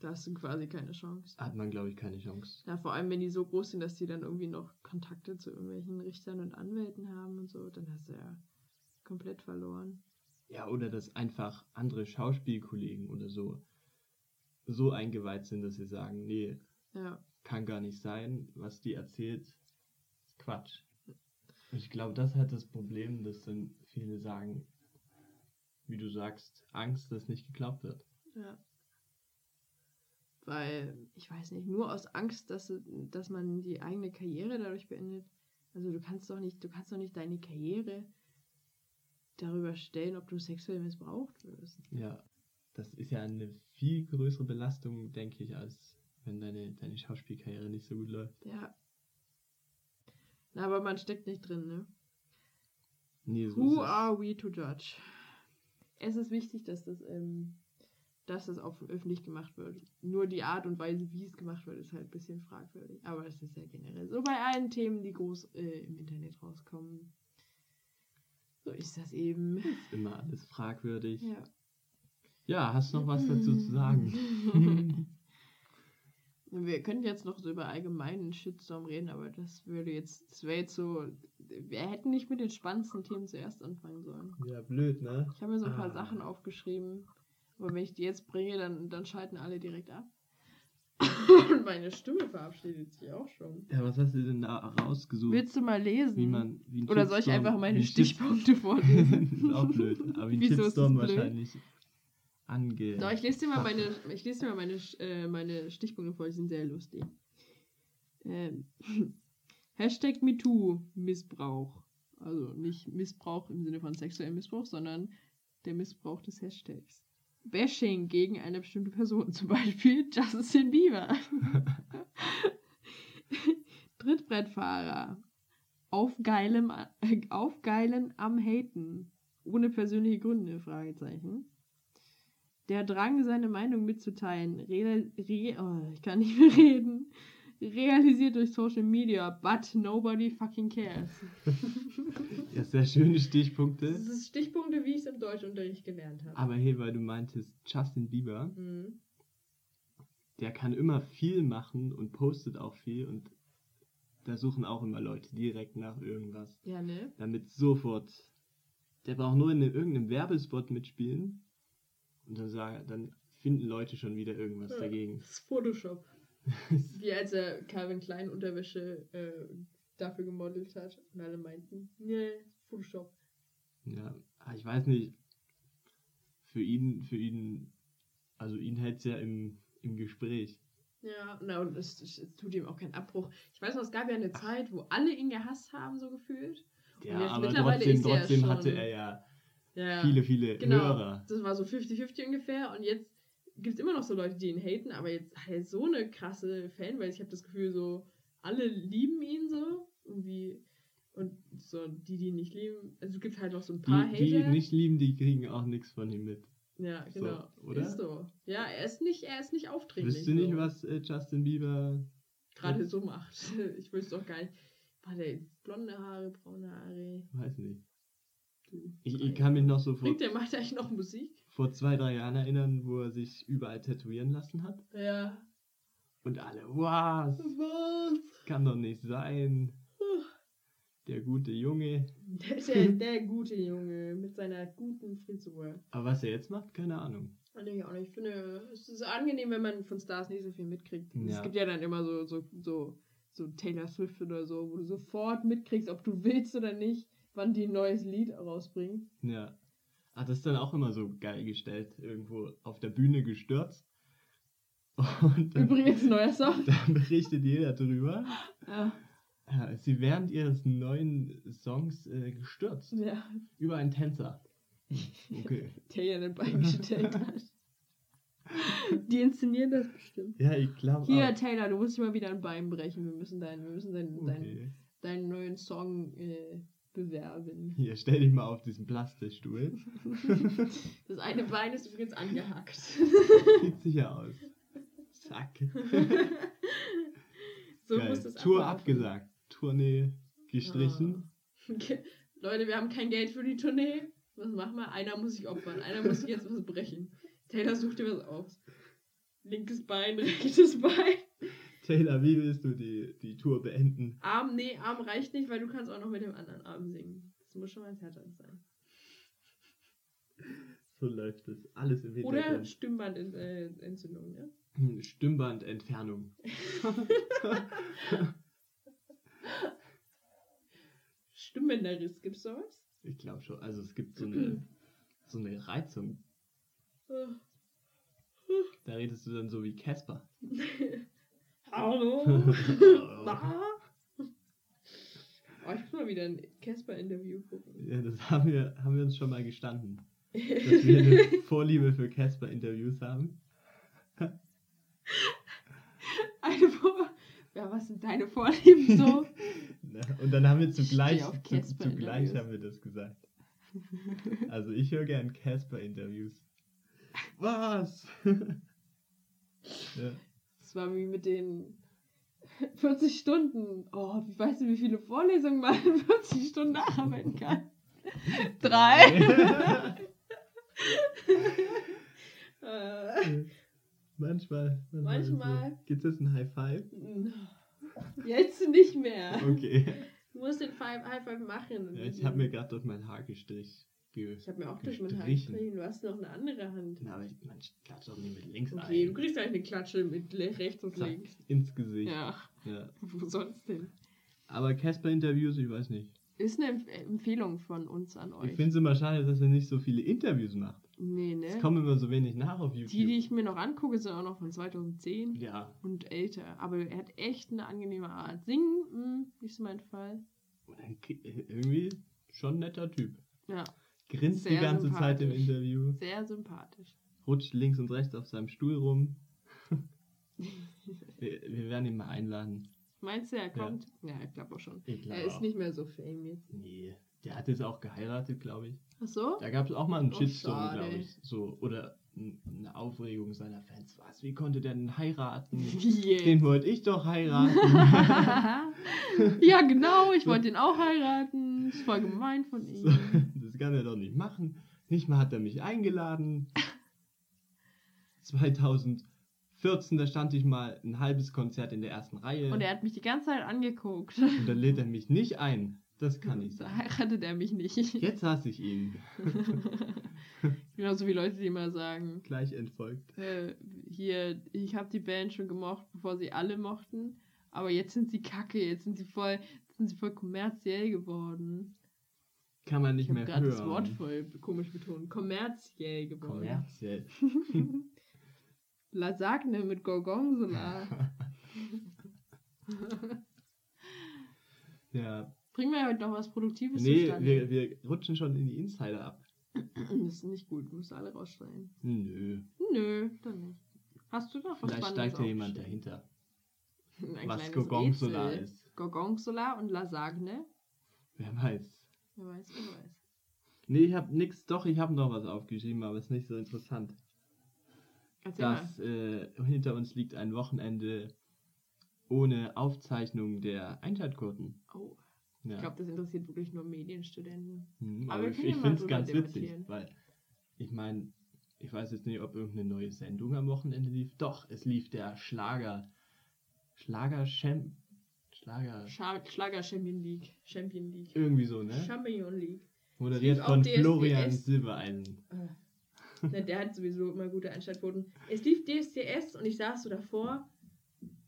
Da hast du quasi keine Chance. hat man, glaube ich, keine Chance. Ja, vor allem, wenn die so groß sind, dass die dann irgendwie noch Kontakte zu irgendwelchen Richtern und Anwälten haben und so, dann hast du ja komplett verloren. Ja, oder dass einfach andere Schauspielkollegen oder so so eingeweiht sind, dass sie sagen, nee, Ja. kann gar nicht sein, was die erzählt, ist Quatsch. Ich glaube, das hat das Problem, dass dann viele sagen, wie du sagst, Angst, dass nicht geglaubt wird. Ja. Weil, ich weiß nicht, nur aus Angst, dass, dass man die eigene Karriere dadurch beendet. Also du kannst doch nicht, du kannst doch nicht deine Karriere darüber stellen, ob du sexuell missbraucht wirst. Ja, das ist ja eine viel größere Belastung, denke ich, als wenn deine, deine Schauspielkarriere nicht so gut läuft. Ja. Na, aber man steckt nicht drin, ne? Nee, so Who ist es. are we to judge? Es ist wichtig, dass das, ähm, dass das auch öffentlich gemacht wird. Nur die Art und Weise, wie es gemacht wird, ist halt ein bisschen fragwürdig. Aber das ist ja generell so bei allen Themen, die groß äh, im Internet rauskommen. So ist das eben. Ist immer alles fragwürdig. Ja. Ja, hast du noch was dazu zu sagen? Wir könnten jetzt noch so über allgemeinen Shitstorm reden, aber das würde jetzt, das wäre jetzt so, wir hätten nicht mit den spannendsten Themen zuerst anfangen sollen. ja, blöd, ne? Ich habe mir so ein paar Ah. Sachen aufgeschrieben, aber wenn ich die jetzt bringe, dann, dann schalten alle direkt ab. Und meine Stimme verabschiedet sich auch schon. Ja, was hast du denn da rausgesucht? Willst du mal lesen? wie man, wie Oder soll ich einfach meine Stichpunkte vorlesen? ist auch blöd. Aber wie ein blöd? wahrscheinlich ange. Doch, ich lese dir mal meine, ich lese dir mal meine, äh, meine Stichpunkte vor, die sind sehr lustig. Ähm, Hashtag MeToo Missbrauch. Also nicht Missbrauch im Sinne von sexuellem Missbrauch, sondern der Missbrauch des Hashtags. Bashing gegen eine bestimmte Person, zum Beispiel Justin Bieber. Trittbrettfahrer. Aufgeilen, äh, aufgeilen am Haten. Ohne persönliche Gründe, Fragezeichen. Der Drang, seine Meinung mitzuteilen, real, re, oh, ich kann nicht mehr reden, realisiert durch Social Media, but nobody fucking cares. Ja, sehr schöne Stichpunkte. Das ist Stichpunkte, wie ich es im Deutschunterricht gelernt habe. Aber hey, weil du meintest, Justin Bieber, Mhm. der kann immer viel machen und postet auch viel und da suchen auch immer Leute direkt nach irgendwas. Ja, ne? Damit sofort. Der braucht nur in irgendeinem Werbespot mitspielen und dann, sagen, dann finden Leute schon wieder irgendwas Ja. dagegen. Das ist Photoshop. Wie als er Calvin Klein Unterwäsche äh, dafür gemodelt hat und alle meinten, nee, Photoshop. Ja, ah, ich weiß nicht. Für ihn, für ihn, also ihn hält es ja im, im Gespräch. Ja, na, und es, es, tut ihm auch keinen Abbruch. Ich weiß noch, es gab ja eine Zeit, wo alle ihn gehasst haben, so gefühlt. Ja, jetzt aber mittlerweile trotzdem, ja trotzdem schon- hatte er ja Ja, viele, viele genau. Hörer. Das war so 50-50 ungefähr und jetzt gibt es immer noch so Leute, die ihn haten, aber jetzt hat er so eine krasse Fanbase. Ich habe das Gefühl, so alle lieben ihn so irgendwie und so die, die ihn nicht lieben, also es gibt halt noch so ein paar Die, die Hater. nicht lieben, die kriegen auch nichts von ihm mit. ja, so, genau. oder? Ist so. Ja, er ist nicht, er ist nicht aufdringlich. Wisst ihr nicht, so. was äh, Justin Bieber. gerade so macht. Ich wüsste auch gar nicht. War der blonde Haare, braune Haare? Weiß nicht. Du, Ich, ich kann mich noch so vor, Bringt der macht eigentlich noch Musik? Vor zwei, drei Jahren erinnern, wo er sich überall tätowieren lassen hat. Ja. Und alle, was? Was? Kann doch nicht sein. Der gute Junge. Der, der, der gute Junge mit seiner guten Frisur. Aber was er jetzt macht, keine Ahnung. Und ich auch nicht. Ich finde, es ist angenehm, wenn man von Stars nicht so viel mitkriegt. Ja. Es gibt ja dann immer so, so, so, so Taylor Swift oder so, wo du sofort mitkriegst, ob du willst oder nicht, wann die ein neues Lied rausbringen. Ja. Das ist dann auch immer so geil gestellt. Irgendwo auf der Bühne gestürzt. Und dann, Übrigens, neuer Song. dann berichtet jeder drüber. Ja. Ja, sie während ihres neuen Songs äh, gestürzt. ja. Über einen Tänzer. Okay. Der ja den Bein gestellt hat. Die inszenieren das bestimmt. Ja, ich glaube Hier, auch. Taylor, du musst dir mal wieder ein Bein brechen. Wir müssen deinen, wir müssen deinen, deinen, Okay. deinen neuen Song äh, bewerben. Hier, stell dich mal auf diesen Plastikstuhl. Das eine Bein ist übrigens angehackt. Sieht sicher aus. Zack. so Geil. muss das Tour ablaufen. abgesagt. Tournee gestrichen. Ah. Okay. Leute, wir haben kein Geld für die Tournee. Was machen wir? Einer muss sich opfern. Einer muss sich jetzt was brechen. Taylor, such dir was aus. Linkes Bein, rechtes Bein. Taylor, wie willst du die, die Tour beenden? Arm, nee, Arm reicht nicht, weil du kannst auch noch mit dem anderen Arm singen. Das muss schon mal ein härter sein. So läuft es. Alles im Oder Hintergrund. Stimmbandentzündung, ne? Hm, Stimmbandentfernung. Stimmbänderriss, gibt's sowas? Ich glaube schon. Also es gibt so eine, so eine Reizung. Da redest du dann so wie Casper. Hallo? Na? Oh, ich muss mal wieder ein Casper-Interview gucken. Ja, das haben wir, haben wir uns schon mal gestanden. Dass wir eine Vorliebe für Casper-Interviews haben. Eine Vor ja, was sind deine Vorlieben so? Na, Und dann haben wir zugleich, zu, zugleich haben wir das gesagt. Also ich höre gern Casper-Interviews. Was? ja. War wie mit den 40 Stunden. Oh, ich weiß nicht, wie viele Vorlesungen man in 40 Stunden arbeiten kann. Drei. äh, manchmal. Manchmal. Gibt es ein High Five? jetzt nicht mehr. Okay. Du musst den Five High Five machen. Ja, ich habe mir gerade durch mein Haar gestrich. Ge ich habe mir auch durch mein Hand gestrichen. gestrichen. Du hast noch eine andere Hand. Na, aber ich, man klatscht auch nicht mit links Okay, du ein. kriegst eigentlich eine Klatsche mit rechts und Zack, links. ins Gesicht. Ja, Ja. wo sonst denn? Aber Casper-Interviews, ich weiß nicht. Ist eine Empf Empfehlung von uns an euch. Ich finde es immer schade, dass er nicht so viele Interviews macht. nee, Es ne? kommen immer so wenig nach auf YouTube. Die, die ich mir noch angucke, sind auch noch von 2010 ja, und älter. Aber er hat echt eine angenehme Art. Singen, mh, nicht so mein Fall. irgendwie schon ein netter Typ. Ja. Grinst die Sehr ganze Zeit im. Interview. Sehr sympathisch. Rutscht links und rechts auf seinem Stuhl rum. wir, wir werden ihn mal einladen. Meinst du, er kommt? Ja, ich glaube auch schon. Glaub Er ist auch. nicht mehr so fame jetzt. Nee, der hat jetzt auch geheiratet, glaube ich. Ach so? Da gab es auch mal einen Oh, Shitstorm, glaube ich. So, oder eine Aufregung seiner Fans. Was, wie konnte der denn heiraten? Yeah. Den wollte ich doch heiraten. ja, genau, ich wollte ihn auch heiraten. Das ist voll gemein von So, ihm. Das kann er doch nicht machen. Nicht mal hat er mich eingeladen. 2014, da stand ich mal ein halbes Konzert in der ersten Reihe. Und er hat mich die ganze Zeit angeguckt. und dann lädt er mich nicht ein. Das kann nicht Da sein. heiratet er mich nicht. Jetzt hasse ich ihn. Genauso wie Leute, die immer sagen, Gleich entfolgt. äh, hier, ich habe die Band schon gemocht, bevor sie alle mochten, aber jetzt sind sie kacke, jetzt sind sie voll, jetzt sind sie voll kommerziell geworden. Kann man Ich nicht habe mehr gerade hören. das Wort voll komisch betont. Kommerziell geworden. Kommerziell. Lasagne mit Gorgonzola. ja. Bringen wir heute noch was Produktives Nee, zustande? wir, wir rutschen schon in die Insider ab. Das ist nicht gut, du musst alle rausschneiden. Nö. Nö, dann nicht. Hast du noch was Vielleicht steigt ja jemand dahinter. Was Gorgonzola ist. Gorgonzola und Lasagne. Wer weiß. Wer weiß, wer weiß. Nee, ich hab nix. Doch, ich habe noch was aufgeschrieben, aber ist nicht so interessant. Erzähl dass äh, hinter uns liegt ein Wochenende ohne Aufzeichnung der Einschaltquoten. Oh, Ja. ich glaube, das interessiert wirklich nur Medienstudenten. Hm, aber aber ich, ich finde es ganz witzig, weil ich meine, ich weiß jetzt nicht, ob irgendeine neue Sendung am Wochenende lief. Doch, es lief der Schlager. Schlager Champ. Schlager. Scha Schlager Champion League. Champion League. Irgendwie so, ne? Champion League. Moderiert von DSDS. Florian Silbereisen. Äh. Ne, der hat sowieso immer gute Einschaltquoten. Es lief DSDS und ich saß so davor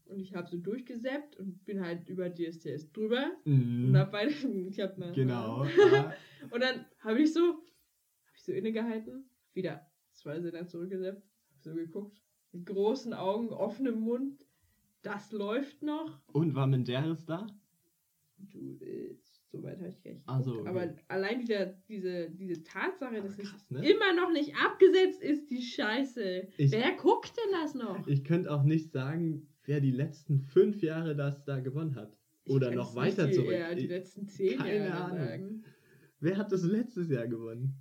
und ich habe so durchgesäppt und bin halt über DSDS drüber Mhm. und hab beide, ich hab mal, Genau. Und dann habe ich so, habe ich so innegehalten, wieder zwei Sender zurückgesetzt, hab so geguckt, mit großen Augen, offenem Mund, das läuft noch. Und war Menderes da? Du, äh, so weit habe ich gar nicht Ach so, geguckt. okay. Aber allein wieder diese, diese Tatsache, dass es Krass, ne? immer noch nicht abgesetzt ist, die Scheiße. Ich- Wer guckt denn das noch? Ich könnte auch nicht sagen, wer die letzten fünf Jahre das da gewonnen hat. Oder noch es weiter nicht die, zurück. Ja, die letzten zehn keine Jahre Ahnung. sagen. Wer hat das letztes Jahr gewonnen?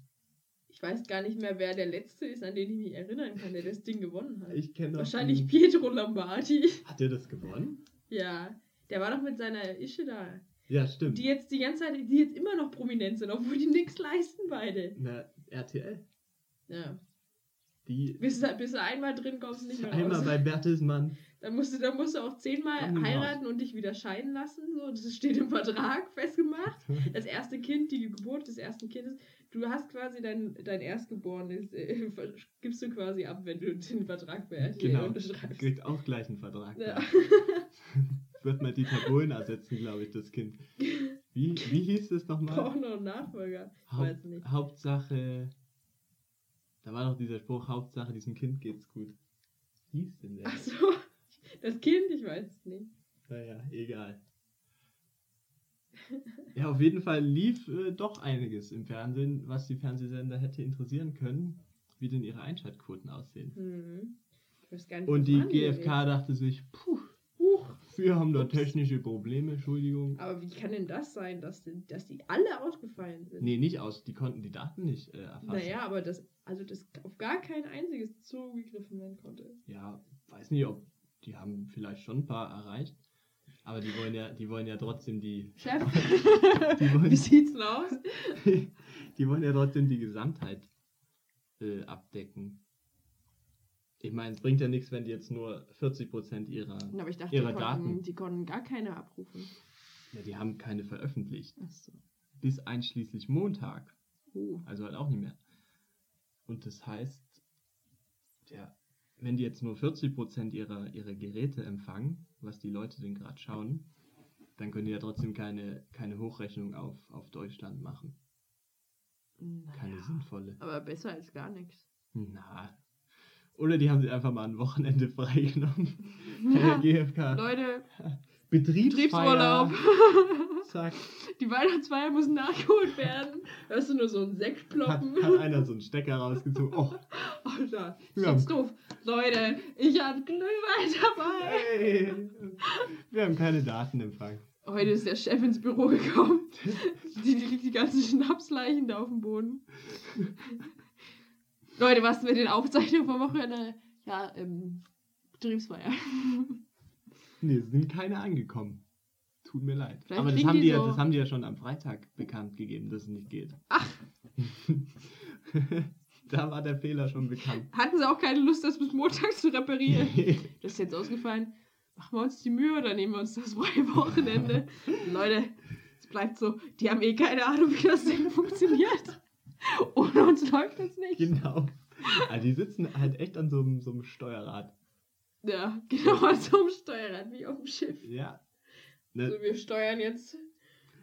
Ich weiß gar nicht mehr, wer der Letzte ist, an den ich mich erinnern kann, der das Ding gewonnen hat. Ich kenne Wahrscheinlich Pietro Lombardi. Hat er das gewonnen? Ja, der war doch mit seiner Ische da. Ja, stimmt. Die jetzt die ganze Zeit, die jetzt immer noch prominent sind, obwohl die nichts leisten beide. Na, RTL. Ja. Die Bis, du- bis du einmal drin kommst, nicht mehr einmal raus. bei Bertelsmann. Dann musst du, dann musst du auch zehnmal nicht heiraten und dich wieder scheiden lassen. So, das steht im Vertrag festgemacht. Das erste Kind, die Geburt des ersten Kindes. Du hast quasi dein, dein Erstgeborenes, äh, gibst du quasi ab, wenn du den Vertrag bei RTL genau. unterschreibst. Kriegt auch gleich einen Vertrag. Ja. Wird mal Dieter Bohlen ersetzen, glaube ich, das Kind. Wie, wie hieß das nochmal? Porno und Nachfolger. Ich Haupt, weiß nicht. Hauptsache. Da war doch dieser Spruch, Hauptsache diesem Kind geht's gut. Wie hieß denn der? Achso, das Kind, ich weiß es nicht. Naja, egal. Ja, auf jeden Fall lief äh, doch einiges im Fernsehen, was die Fernsehsender hätte interessieren können, wie denn ihre Einschaltquoten aussehen. Hm. Nicht, Und die GfK dachte sich, puh, Huch. wir haben da technische Probleme, Entschuldigung. Aber wie kann denn das sein, dass die, dass die alle ausgefallen sind? Nee, nicht aus, die konnten die Daten nicht äh, erfassen. Naja, aber das, also das auf gar kein einziges zugegriffen werden konnte. Ja, weiß nicht, ob die haben vielleicht schon ein paar erreicht, aber die wollen ja, die wollen ja trotzdem die, Chef, Die wollen- wie sieht's denn aus? die wollen ja trotzdem die Gesamtheit äh, abdecken. Ich meine, es bringt ja nichts, wenn die jetzt nur 40% ihrer, Aber ich dachte, die ihrer konnten, Daten, die konnten gar keine abrufen. ja, die haben keine veröffentlicht. Achso. Bis einschließlich Montag. Oh. Also halt auch nicht mehr. Und das heißt, ja, wenn die jetzt nur 40% ihrer, ihrer Geräte empfangen, was die Leute denn gerade schauen, dann können die ja trotzdem keine, keine Hochrechnung auf, auf Deutschland machen. Keine Naja, sinnvolle. aber besser als gar nichts. Na. Oder die haben sie einfach mal ein Wochenende freigenommen. Ja. GfK. Leute, Betriebsfeier. Betriebsurlaub. Zack. Die Weihnachtsfeier muss nachgeholt werden. Hörst du nur so ein Sekt Hat, ploppen? hat einer so einen Stecker rausgezogen. Oh, Alter, ist Ja. jetzt doof. Leute, ich hab Glühwein dabei. hey. Wir haben keine Datenempfang. Heute ist der Chef ins Büro gekommen. Die, die liegt die ganzen Schnapsleichen da auf dem Boden. Leute, was mit den Aufzeichnungen vom Wochenende? Ja, ähm, Betriebsfeier. Nee, es sind keine angekommen. Tut mir leid. Vielleicht Aber das haben, die die ja, so- das haben die ja schon am Freitag bekannt gegeben, dass es nicht geht. Ach. da war der Fehler schon bekannt. Hatten sie auch keine Lust, das bis Montag zu reparieren? Das ist jetzt ausgefallen. Machen wir uns die Mühe oder nehmen wir uns das freie Wochenende? Leute, es bleibt so, die haben eh keine Ahnung, wie das Ding funktioniert. Ohne uns läuft das nicht. genau. Also die sitzen halt echt an so einem, so einem Steuerrad. Ja, genau an so einem Steuerrad wie auf dem Schiff. Ja. Ne, So, wir steuern jetzt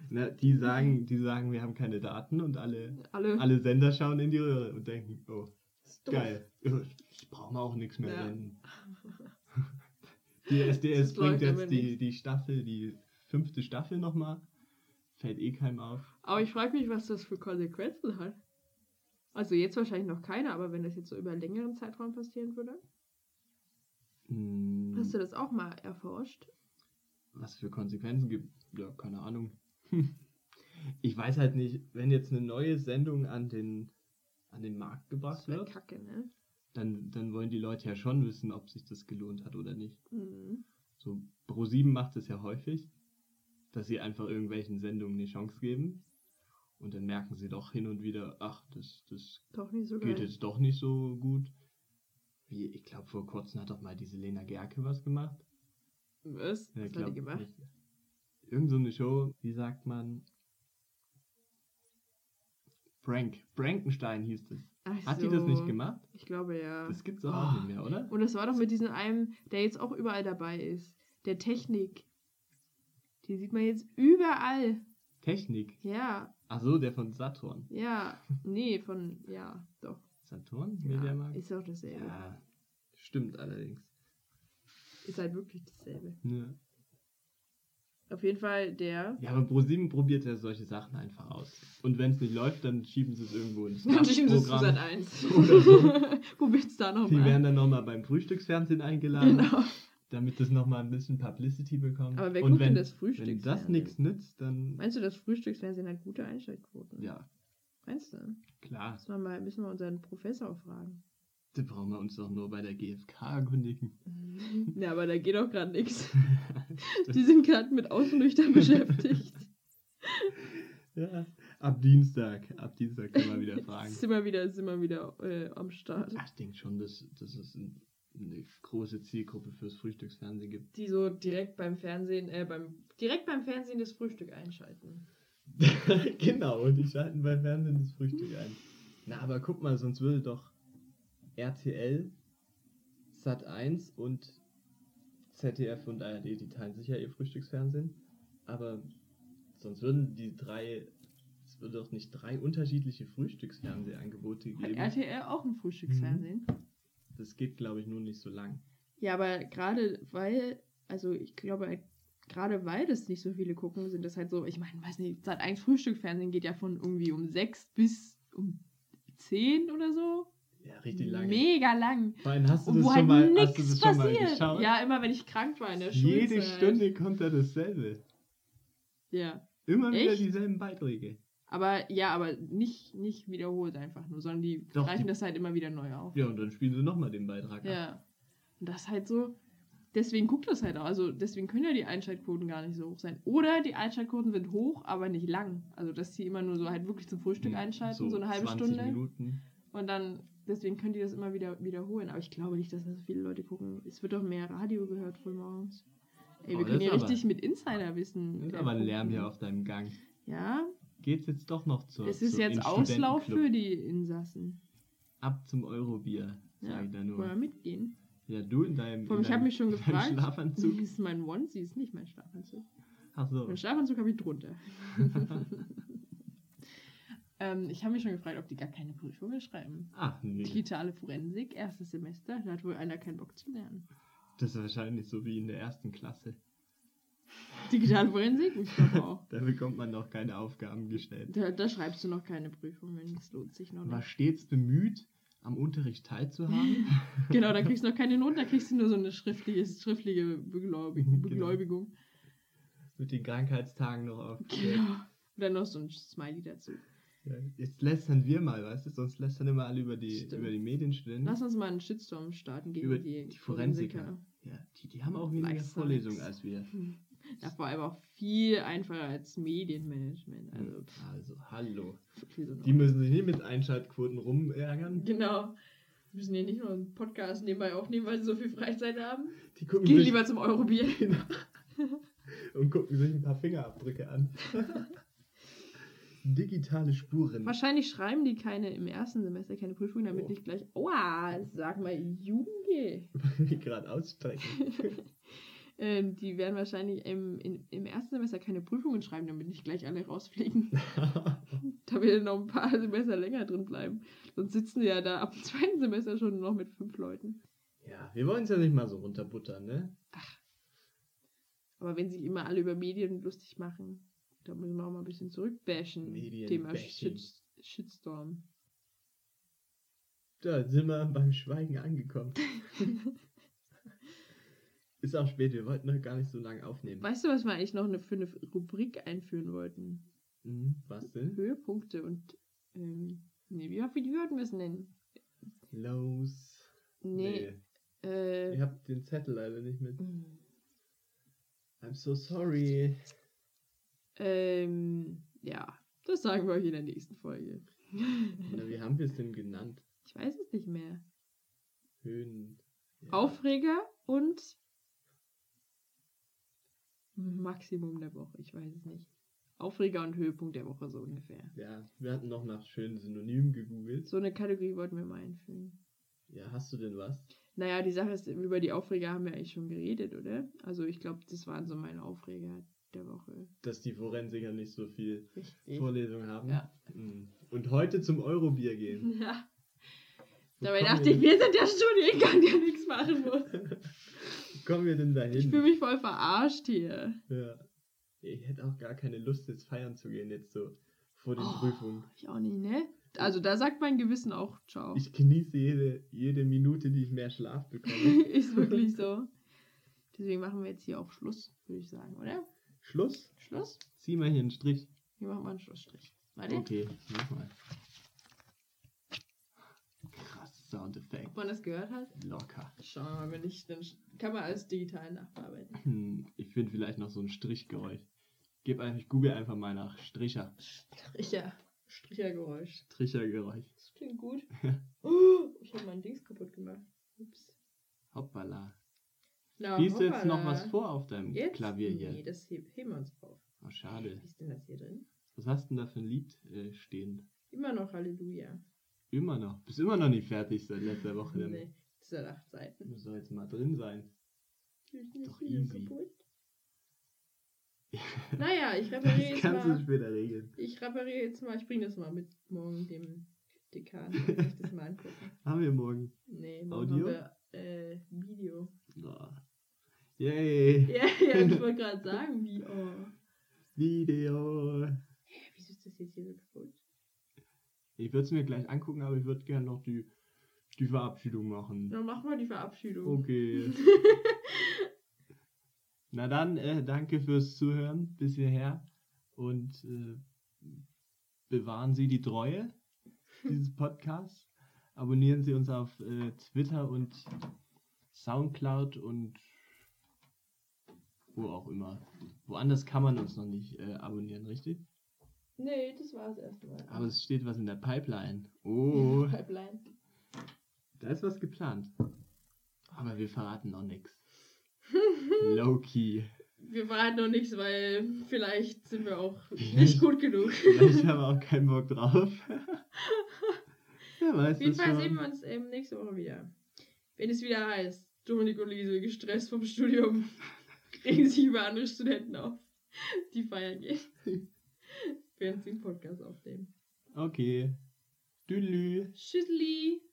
ne, die, sagen, die sagen, wir haben keine Daten und alle, alle. alle Sender schauen in die Röhre und denken, oh, geil. Ich brauche auch nichts mehr Ja. senden. Die SDS bringt jetzt die, die Staffel, die fünfte Staffel nochmal. Fällt eh keinem auf. Aber ich frage mich, was das für Konsequenzen hat. Also jetzt wahrscheinlich noch keine, aber wenn das jetzt so über einen längeren Zeitraum passieren würde. Hm, Hast du das auch mal erforscht? Was für Konsequenzen gibt, ja, keine Ahnung. Ich weiß halt nicht, wenn jetzt eine neue Sendung an den, an den Markt gebracht wird, kacke, ne? dann, dann wollen die Leute ja schon wissen, ob sich das gelohnt hat oder nicht. Mhm. So, Pro7 macht es ja häufig, dass sie einfach irgendwelchen Sendungen eine Chance geben. Und dann merken sie doch hin und wieder, ach, das, das so geht jetzt doch nicht so gut. Wie, ich glaube, vor kurzem hat doch mal diese Lena Gerke was gemacht. Was? Ja, Was hat die gemacht? nicht. Irgend so eine Show, wie sagt man? Frank. Frankenstein hieß das. Ach Hat die so. das nicht gemacht? Ich glaube ja. Das gibt's auch Oh. nicht mehr, oder? Und das war doch mit diesem einen, der jetzt auch überall dabei ist. Der Technik. Die sieht man jetzt überall. Technik. Ja, Ach so, der von Saturn. ja. Nee, von, ja, doch. Saturn? Ja, Mediamarkt? ist auch dasselbe. Ja, stimmt allerdings. Ist halt wirklich dasselbe. Ne. Auf jeden Fall der. Ja, aber Pro7 probiert ja solche Sachen einfach aus. Und wenn es nicht läuft, dann schieben sie es irgendwo ins Dann schieben sie es zu. Sat 1. Oder so. Probiert's da Die nochmal. werden dann nochmal beim Frühstücksfernsehen eingeladen, Genau. damit das nochmal ein bisschen Publicity bekommt. Aber wer Und guckt wenn, denn das wenn das Frühstücksfernsehen? nichts nützt, dann Meinst du, das Frühstücksfernsehen hat gute Einschaltquoten? ja, Meinst du? klar. Müssen wir, mal, müssen wir unseren Professor fragen. Da brauchen wir uns doch nur bei der GfK erkundigen. Ja, aber da geht doch gerade nichts. Die sind gerade mit Außenlüchtern beschäftigt. ja, ab Dienstag. Ab Dienstag können wir wieder fragen. Sind wir wieder, sind wir wieder äh, am Start. Ach, ich denke schon, dass, dass es ein, eine große Zielgruppe fürs Frühstücksfernsehen gibt. Die so direkt beim Fernsehen, äh, beim, direkt beim Fernsehen das Frühstück einschalten. genau, die schalten beim Fernsehen das Frühstück ein. Na, aber guck mal, sonst würde doch RTL, Sat1 und ZDF und ARD, die teilen sicher ihr Frühstücksfernsehen. Aber sonst würden die drei, es würde doch nicht drei unterschiedliche Frühstücksfernsehangebote Hat geben. RTL auch ein Frühstücksfernsehen? Das geht, glaube ich, nur nicht so lang. Ja, aber gerade weil, also ich glaube, gerade weil das nicht so viele gucken, sind das halt so, ich meine, weiß nicht, seit ein Frühstücksfernsehen geht ja von irgendwie um sechs bis um zehn oder so. Ja, richtig lange. Mega lang. Allem hast du Und das wo schon halt mal, hast du nichts das schon mal passiert. geschaut? Ja, immer wenn ich krank war in der Jede Schulzeit. Stunde kommt da dasselbe. Ja. Immer wieder Echt? dieselben Beiträge. Aber ja, aber nicht, nicht wiederholt einfach nur, sondern die Doch, greifen die- das halt immer wieder neu auf. Ja, und dann spielen sie nochmal den Beitrag ab. Ja. Und das ist halt so. Deswegen guckt das halt auch. Also deswegen können ja die Einschaltquoten gar nicht so hoch sein. Oder die Einschaltquoten sind hoch, aber nicht lang. Also dass die immer nur so halt wirklich zum Frühstück Hm, einschalten, so, eine halbe 20 Stunde. Minuten. Und dann, deswegen können die das immer wieder wiederholen. Aber ich glaube nicht, dass das so viele Leute gucken. Es wird doch mehr Radio gehört früh morgens. Ey, Oh, wir können hier ist aber- richtig mit Insiderwissen. Ist äh, aber Lärm hier auf deinem Gang. Ja, Geht's jetzt doch noch zur es ist zur- jetzt Auslauf für die Insassen. Ab zum Eurobier, sag Ja, ich da wollen wir nur. mitgehen? Ja, du in deinem, Vor in ich habe mich schon gefragt. Schlafanzug. Das ist mein Onesie, ist nicht mein Schlafanzug. Ach so. Mein Schlafanzug habe ich drunter. ähm, ich habe mich schon gefragt, ob die gar keine Prüfungen schreiben. Ach nee. Digitale Forensik, erstes Semester, da hat wohl einer keinen Bock zu lernen. Das ist wahrscheinlich so wie in der ersten Klasse. Digitale Forensik? Ich glaube auch. Da bekommt man noch keine Aufgaben gestellt. Da, da schreibst du noch keine Prüfungen. Das lohnt sich noch War nicht. stets bemüht, am Unterricht teilzuhaben. Genau, da kriegst du noch keine Noten, da kriegst du nur so eine schriftliche, schriftliche Genau. Begläubigung. Mit den Krankheitstagen noch auf. Genau. Und dann noch so ein Smiley dazu. Ja, Jetzt lästern wir mal, weißt du? Sonst lästern immer alle über die, Stimmt. über die Medienstudenten. Lass uns mal einen Shitstorm starten gegen über die, die Forensiker. Ja, die, die haben auch weniger. Vorlesungen als wir. Ja, vor allem auch viel einfacher als Medienmanagement. Also, pff, Also, hallo. Die müssen sich nicht mit Einschaltquoten rumärgern. Genau. Wir müssen hier nicht nur einen Podcast nebenbei aufnehmen, weil sie so viel Freizeit haben. Die gucken Gehen lieber zum Eurobier. und gucken sich ein paar Fingerabdrücke an. Digitale Spuren. Wahrscheinlich schreiben die keine im ersten Semester keine Prüfungen, damit Oh. nicht gleich, aua, sag mal, Junge. Die gerade ausstrecken. ähm, die werden wahrscheinlich im, in, im ersten Semester keine Prüfungen schreiben, damit nicht gleich alle rausfliegen. da werden noch ein paar Semester länger drin bleiben. Sonst sitzen die ja da ab dem zweiten Semester schon noch mit fünf Leuten. ja, wir wollen es ja nicht mal so runterbuttern, ne? Aber wenn sich immer alle über Medien lustig machen, da müssen wir auch mal ein bisschen zurückbashen. Medien Thema. Shit, Shitstorm. Da sind wir beim Schweigen angekommen. Ist auch spät, wir wollten noch gar nicht so lange aufnehmen. Weißt du, was wir eigentlich noch eine, für eine Rubrik einführen wollten? Mhm, was denn? Höhepunkte und. Ähm, nee, wie, wie würden wir es nennen? Los. Nee. Äh, Ich hab den Zettel leider nicht mit. mm, I'm so sorry. Ähm, ja, das sagen wir euch in der nächsten Folge. Na, wie haben wir es denn genannt? ich weiß es nicht mehr. Höhen. Ja. Aufreger und Maximum der Woche, ich weiß es nicht. Aufreger und Höhepunkt der Woche so ungefähr. Ja, wir hatten noch nach schönen Synonymen gegoogelt. So eine Kategorie wollten wir mal einführen. Ja, hast du denn was? Naja, die Sache ist, über die Aufreger haben wir eigentlich schon geredet, oder? Also ich glaube, das waren so meine Aufreger der Woche. Dass die Forensiker nicht so viel Richtig. Vorlesungen haben. Ja. Mhm. Und heute zum Eurobier gehen. Ja. Wo Dabei dachte ich, wir sind der Studiengang, der nichts machen muss. Kommen wir denn dahin? Ich fühle mich voll verarscht hier. Ja. Ich hätte auch gar keine Lust, jetzt feiern zu gehen, jetzt so vor den Oh, Prüfungen. Ich auch nicht, ne? Also da sagt mein Gewissen auch Ciao. Ich genieße jede, jede Minute, die ich mehr Schlaf bekomme. Ist wirklich so. Deswegen machen wir jetzt hier auch Schluss, würde ich sagen, oder? Schluss? Schluss? Zieh mal hier einen Strich. Hier machen wir einen Schlussstrich. Warte. Okay, mach mal. Krass Soundeffekt. Ob man das gehört hat? Locker. Schauen wir mal, wenn nicht, dann kann man alles digital nachbearbeiten. Hm, ich finde vielleicht noch so ein Strichgeräusch. Gib einfach, ich google einfach mal nach Stricher. Stricher. Strichergeräusch. Strichergeräusch. Das klingt gut. Oh, ich habe mein Dings kaputt gemacht. Ups. Hoppala. Na, Liest du jetzt noch was vor auf deinem Jetzt? Klavier hier? Nee, das heb, heben wir uns auf. Oh, schade. Wie ist denn das hier drin? Was hast du denn da für ein Lied äh, stehen? Immer noch Halleluja. Immer noch. Bist immer noch nicht fertig seit letzter Woche. Nee, das sind acht Seiten. muss doch jetzt mal drin sein. Ist Doch easy. Naja, ich repariere Das jetzt kannst du mal. später regeln. Ich repariere jetzt mal. Ich bringe das mal mit morgen dem Dekan. Ich das mal angucken. Haben wir morgen. Nee, morgen Audio? haben wir äh, Video. Oh. Yay. Ja, ja, ich wollte gerade sagen, wie. Oh. Video. Hä, wieso ist das jetzt hier so kaputt? Ich würde es mir gleich angucken, aber ich würde gerne noch die, die Verabschiedung machen. Dann machen wir die Verabschiedung. Okay. Na dann, äh, danke fürs Zuhören bis hierher und äh, bewahren Sie die Treue dieses Podcasts. Abonnieren Sie uns auf äh, Twitter und Soundcloud und wo auch immer. Woanders kann man uns noch nicht äh, abonnieren, richtig? Nee, das war das erste Mal. Aber es steht was in der Pipeline. Oh, Pipeline. da ist was geplant. Aber wir verraten noch nichts. Low-key. Wir verraten noch nichts, weil vielleicht sind wir auch nicht gut genug. Vielleicht haben wir auch keinen Bock drauf. Wer weiß Auf jeden Fall sehen wir uns ähm, nächste Woche wieder. Wenn es wieder heißt, Dominik und Liese gestresst vom Studium, regen sich über andere Studenten auf, die feiern gehen. Während sie einen Podcast aufnehmen. Okay. Tschüss. Tschüssli!